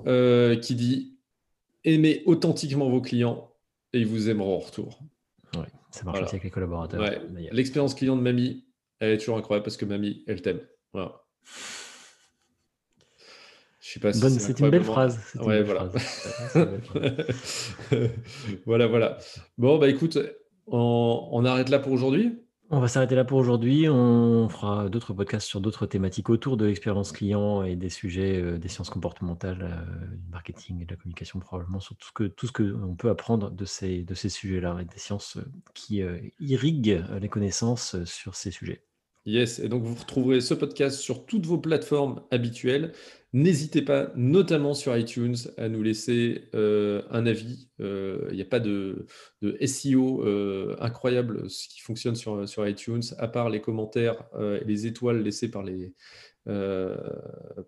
qui dit « Aimez authentiquement vos clients et ils vous aimeront en retour. » Oui, ça marche aussi avec les collaborateurs. L'expérience client de Mamie, elle est toujours incroyable parce que Mamie, elle t'aime. Voilà. Je sais pas si c'est une belle phrase. Ouais, voilà. voilà, voilà. Bon, bah écoute, on, arrête là pour aujourd'hui. On va s'arrêter là pour aujourd'hui. On fera d'autres podcasts sur d'autres thématiques autour de l'expérience client et des sujets euh, des sciences comportementales, euh, du marketing et de la communication, probablement sur tout ce que tout ce peut apprendre de ces, de ces sujets-là et des sciences euh, qui irriguent les connaissances sur ces sujets. Yes, et donc vous retrouverez ce podcast sur toutes vos plateformes habituelles. N'hésitez pas, notamment sur iTunes, à nous laisser euh, un avis. Euh, il n'y a pas de, SEO euh, incroyable ce qui fonctionne sur, sur iTunes, à part les commentaires et les étoiles laissées par, les,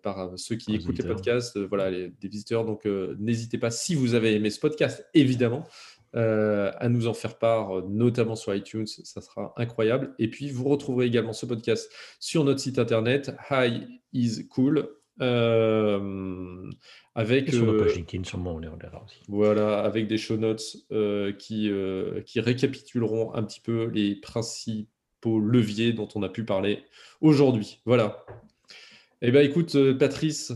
par ceux qui écoutent les podcasts, voilà, les, des visiteurs. Donc n'hésitez pas, si vous avez aimé ce podcast, évidemment, à nous en faire part, notamment sur iTunes, ça sera incroyable. Et puis, vous retrouverez également ce podcast sur notre site internet, Hi is Cool, euh, avec sur euh, page LinkedIn, sûrement, on les aussi. Voilà, avec des show notes euh, qui, qui récapituleront un petit peu les principaux leviers dont on a pu parler aujourd'hui. Voilà. Eh bien, écoute, Patrice,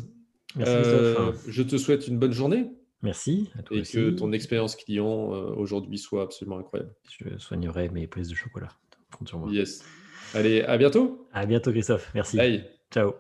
je te souhaite une bonne journée. Merci. et que ton expérience client aujourd'hui soit absolument incroyable. Je soignerai mes prises de chocolat. Yes. Allez, à bientôt. À bientôt, Christophe. Merci. Bye. Ciao.